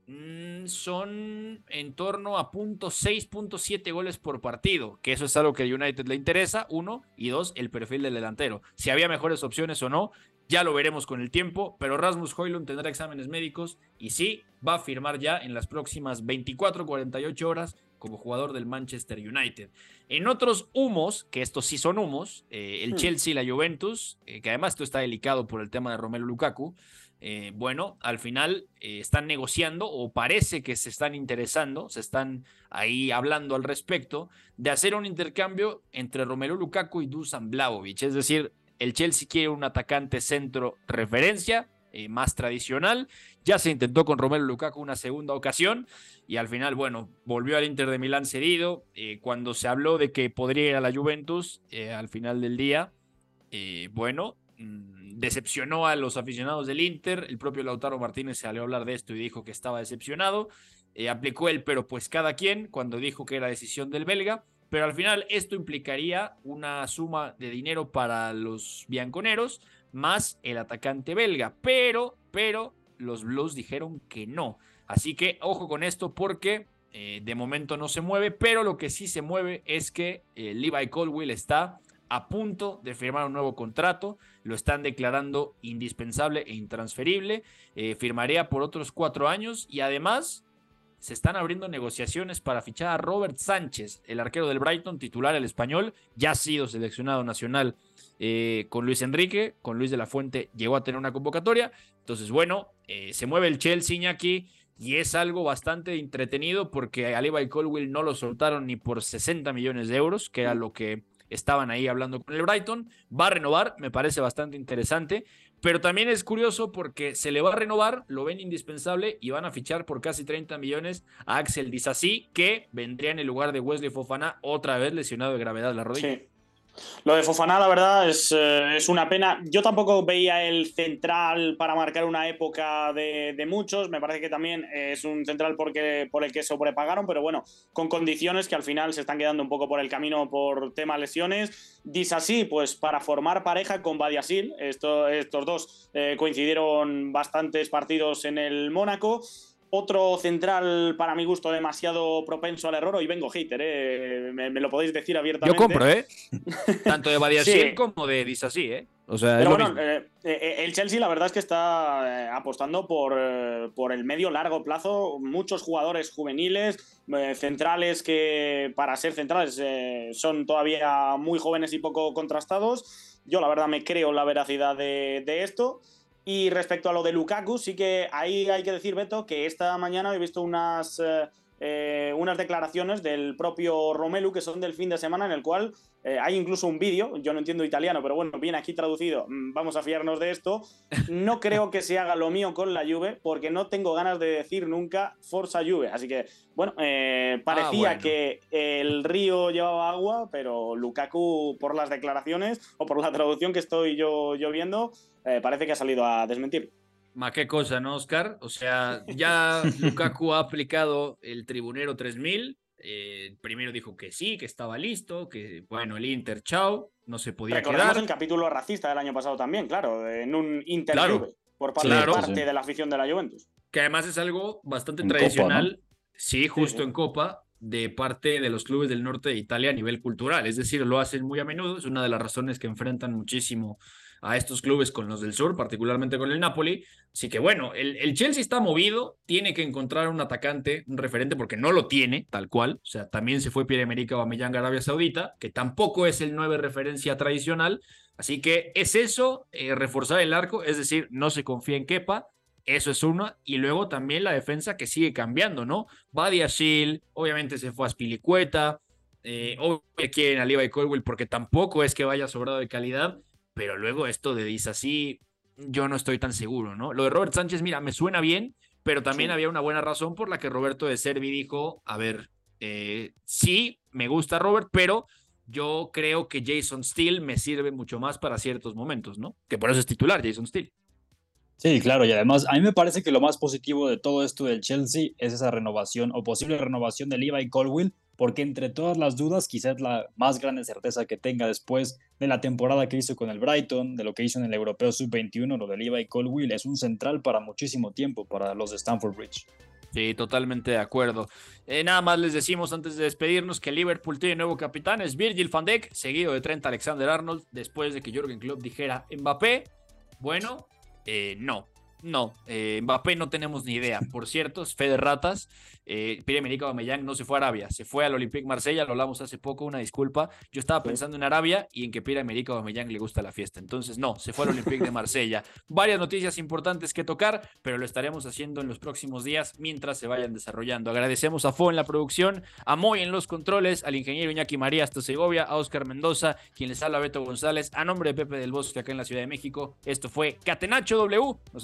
Mm, son en torno a punto 6.7 goles por partido, que eso es algo que a United le interesa, uno, y dos, el perfil del delantero. Si había mejores opciones o no, ya lo veremos con el tiempo, pero Rasmus Hoylund tendrá exámenes médicos y sí, va a firmar ya en las próximas 24-48 horas como jugador del Manchester United. En otros humos, que estos sí son humos, eh, el hmm. Chelsea y la Juventus, eh, que además esto está delicado por el tema de Romelu Lukaku, eh, bueno, al final están negociando o parece que se están interesando, se están ahí hablando al respecto de hacer un intercambio entre Romelu Lukaku y Dusan Blaovic, es decir, el Chelsea quiere un atacante centro referencia, eh, más tradicional. Ya se intentó con Romelu Lukaku una segunda ocasión y al final, bueno, volvió al Inter de Milán cedido. Eh, cuando se habló de que podría ir a la Juventus eh, al final del día, bueno, mm, decepcionó a los aficionados del Inter. El propio Lautaro Martínez salió a hablar de esto y dijo que estaba decepcionado. aplicó él, pero pues cada quien, cuando dijo que era decisión del belga pero al final esto implicaría una suma de dinero para los bianconeros más el atacante belga, pero, pero los Blues dijeron que no. Así que ojo con esto porque eh, de momento no se mueve, pero lo que sí se mueve es que eh, Levi Colwell está a punto de firmar un nuevo contrato, lo están declarando indispensable e intransferible, eh, firmaría por otros cuatro años y además se están abriendo negociaciones para fichar a Robert Sánchez, el arquero del Brighton, titular el español, ya ha sido seleccionado nacional eh, con Luis Enrique, con Luis de la Fuente llegó a tener una convocatoria. Entonces, bueno, eh, se mueve el Chelsea aquí y es algo bastante entretenido porque a Levi Colwill no lo soltaron ni por 60 millones de euros, que era lo que estaban ahí hablando con el Brighton. Va a renovar, me parece bastante interesante. Pero también es curioso porque se le va a renovar, lo ven indispensable y van a fichar por casi 30 millones a Axel Disasi, que vendría en el lugar de Wesley Fofana, otra vez lesionado de gravedad la rodilla. Lo de Fofana, la verdad, es, eh, es, una pena. Yo tampoco veía el central para marcar una época de, de, muchos. Me parece que también es un central porque, por el que sobrepagaron, pero bueno, con condiciones que al final se están quedando un poco por el camino por temas lesiones. Dice así, pues para formar pareja con Badiasil. Esto, estos dos eh, coincidieron bastantes partidos en el Mónaco. Otro central, para mi gusto, demasiado propenso al error. Hoy vengo hater, ¿eh? me, me, lo podéis decir abiertamente. Yo compro, ¿eh? Tanto de Badiasil sí. como de Disasí, ¿eh? O sea, Pero bueno, eh, el Chelsea la verdad es que está apostando por, por el medio largo plazo. Muchos jugadores juveniles, centrales que para ser centrales son todavía muy jóvenes y poco contrastados. Yo la verdad me creo la veracidad de, de esto. Y respecto a lo de Lukaku, sí que ahí hay que decir, Beto, que esta mañana he visto unas, eh, unas declaraciones del propio Romelu que son del fin de semana en el cual eh, hay incluso un vídeo, yo no entiendo italiano, pero bueno, viene aquí traducido, mm, vamos a fiarnos de esto. No creo que se haga lo mío con la Juve porque no tengo ganas de decir nunca Forza Juve. Así que, bueno, eh, parecía ah, bueno. que el río llevaba agua, pero Lukaku, por las declaraciones o por la traducción que estoy yo, yo viendo, eh, parece que ha salido a desmentir. Ma qué cosa, ¿no, Oscar? O sea, ya Lukaku ha aplicado el Tribunero 3000. Eh, primero dijo que sí, que estaba listo, que bueno, el Inter, chao, no se podía Recordemos quedar. el capítulo racista del año pasado también, claro, en un Inter claro, por parte, claro, parte sí. de la afición de la Juventus. Que además es algo bastante en tradicional, Copa, ¿no? sí, justo sí, en Copa, de parte de los clubes del norte de Italia a nivel cultural. Es decir, lo hacen muy a menudo, es una de las razones que enfrentan muchísimo a estos clubes con los del sur, particularmente con el Napoli. Así que bueno, el, el, Chelsea está movido, tiene que encontrar un atacante, un referente, porque no lo tiene, tal cual. O sea, también se fue Pierre-Emerick Aubameyang a Arabia Saudita, que tampoco es el 9 referencia tradicional. Así que es eso, eh, reforzar el arco, es decir, no se confía en Kepa, eso es una. Y luego también la defensa que sigue cambiando, ¿no? Badia Shield, obviamente se fue a Spilicueta, eh, obviamente quieren a Levi Colwell porque tampoco es que vaya sobrado de calidad pero luego esto de dice así, yo no estoy tan seguro, ¿no? Lo de Robert Sánchez, mira, me suena bien, pero también sí. había una buena razón por la que Roberto de Servi dijo, a ver, eh, sí, me gusta Robert, pero yo creo que Jason Steele me sirve mucho más para ciertos momentos, ¿no? Que por eso es titular Jason Steele. Sí, claro, y además a mí me parece que lo más positivo de todo esto del Chelsea es esa renovación o posible renovación de Levi Colwill, porque entre todas las dudas quizás la más grande certeza que tenga después de la temporada que hizo con el Brighton, de lo que hizo en el Europeo Sub-21, lo de Levi Colwill, es un central para muchísimo tiempo para los de Stamford Bridge. Sí, totalmente de acuerdo. Eh, nada más les decimos antes de despedirnos que Liverpool tiene nuevo capitán, es Virgil van Dijk, seguido de Trent Alexander-Arnold, después de que Jürgen Klopp dijera Mbappé. Bueno, eh, no, no, eh, Mbappé no tenemos ni idea. Por cierto, es fe de ratas. Eh, Aubameyang no se fue a Arabia, se fue al Olympique Marsella, lo hablamos hace poco, una disculpa. Yo estaba pensando en Arabia y en que Pierre-Emerick Aubameyang le gusta la fiesta. Entonces, no, se fue al Olympique de Marsella. Varias noticias importantes que tocar, pero lo estaremos haciendo en los próximos días mientras se vayan desarrollando. Agradecemos a Fo en la producción, a Moy en los controles, al ingeniero Iñaki María hasta Segovia, a Oscar Mendoza, quien les habla Beto González, a nombre de Pepe del Bosque acá en la Ciudad de México. Esto fue Catenacho W. Nos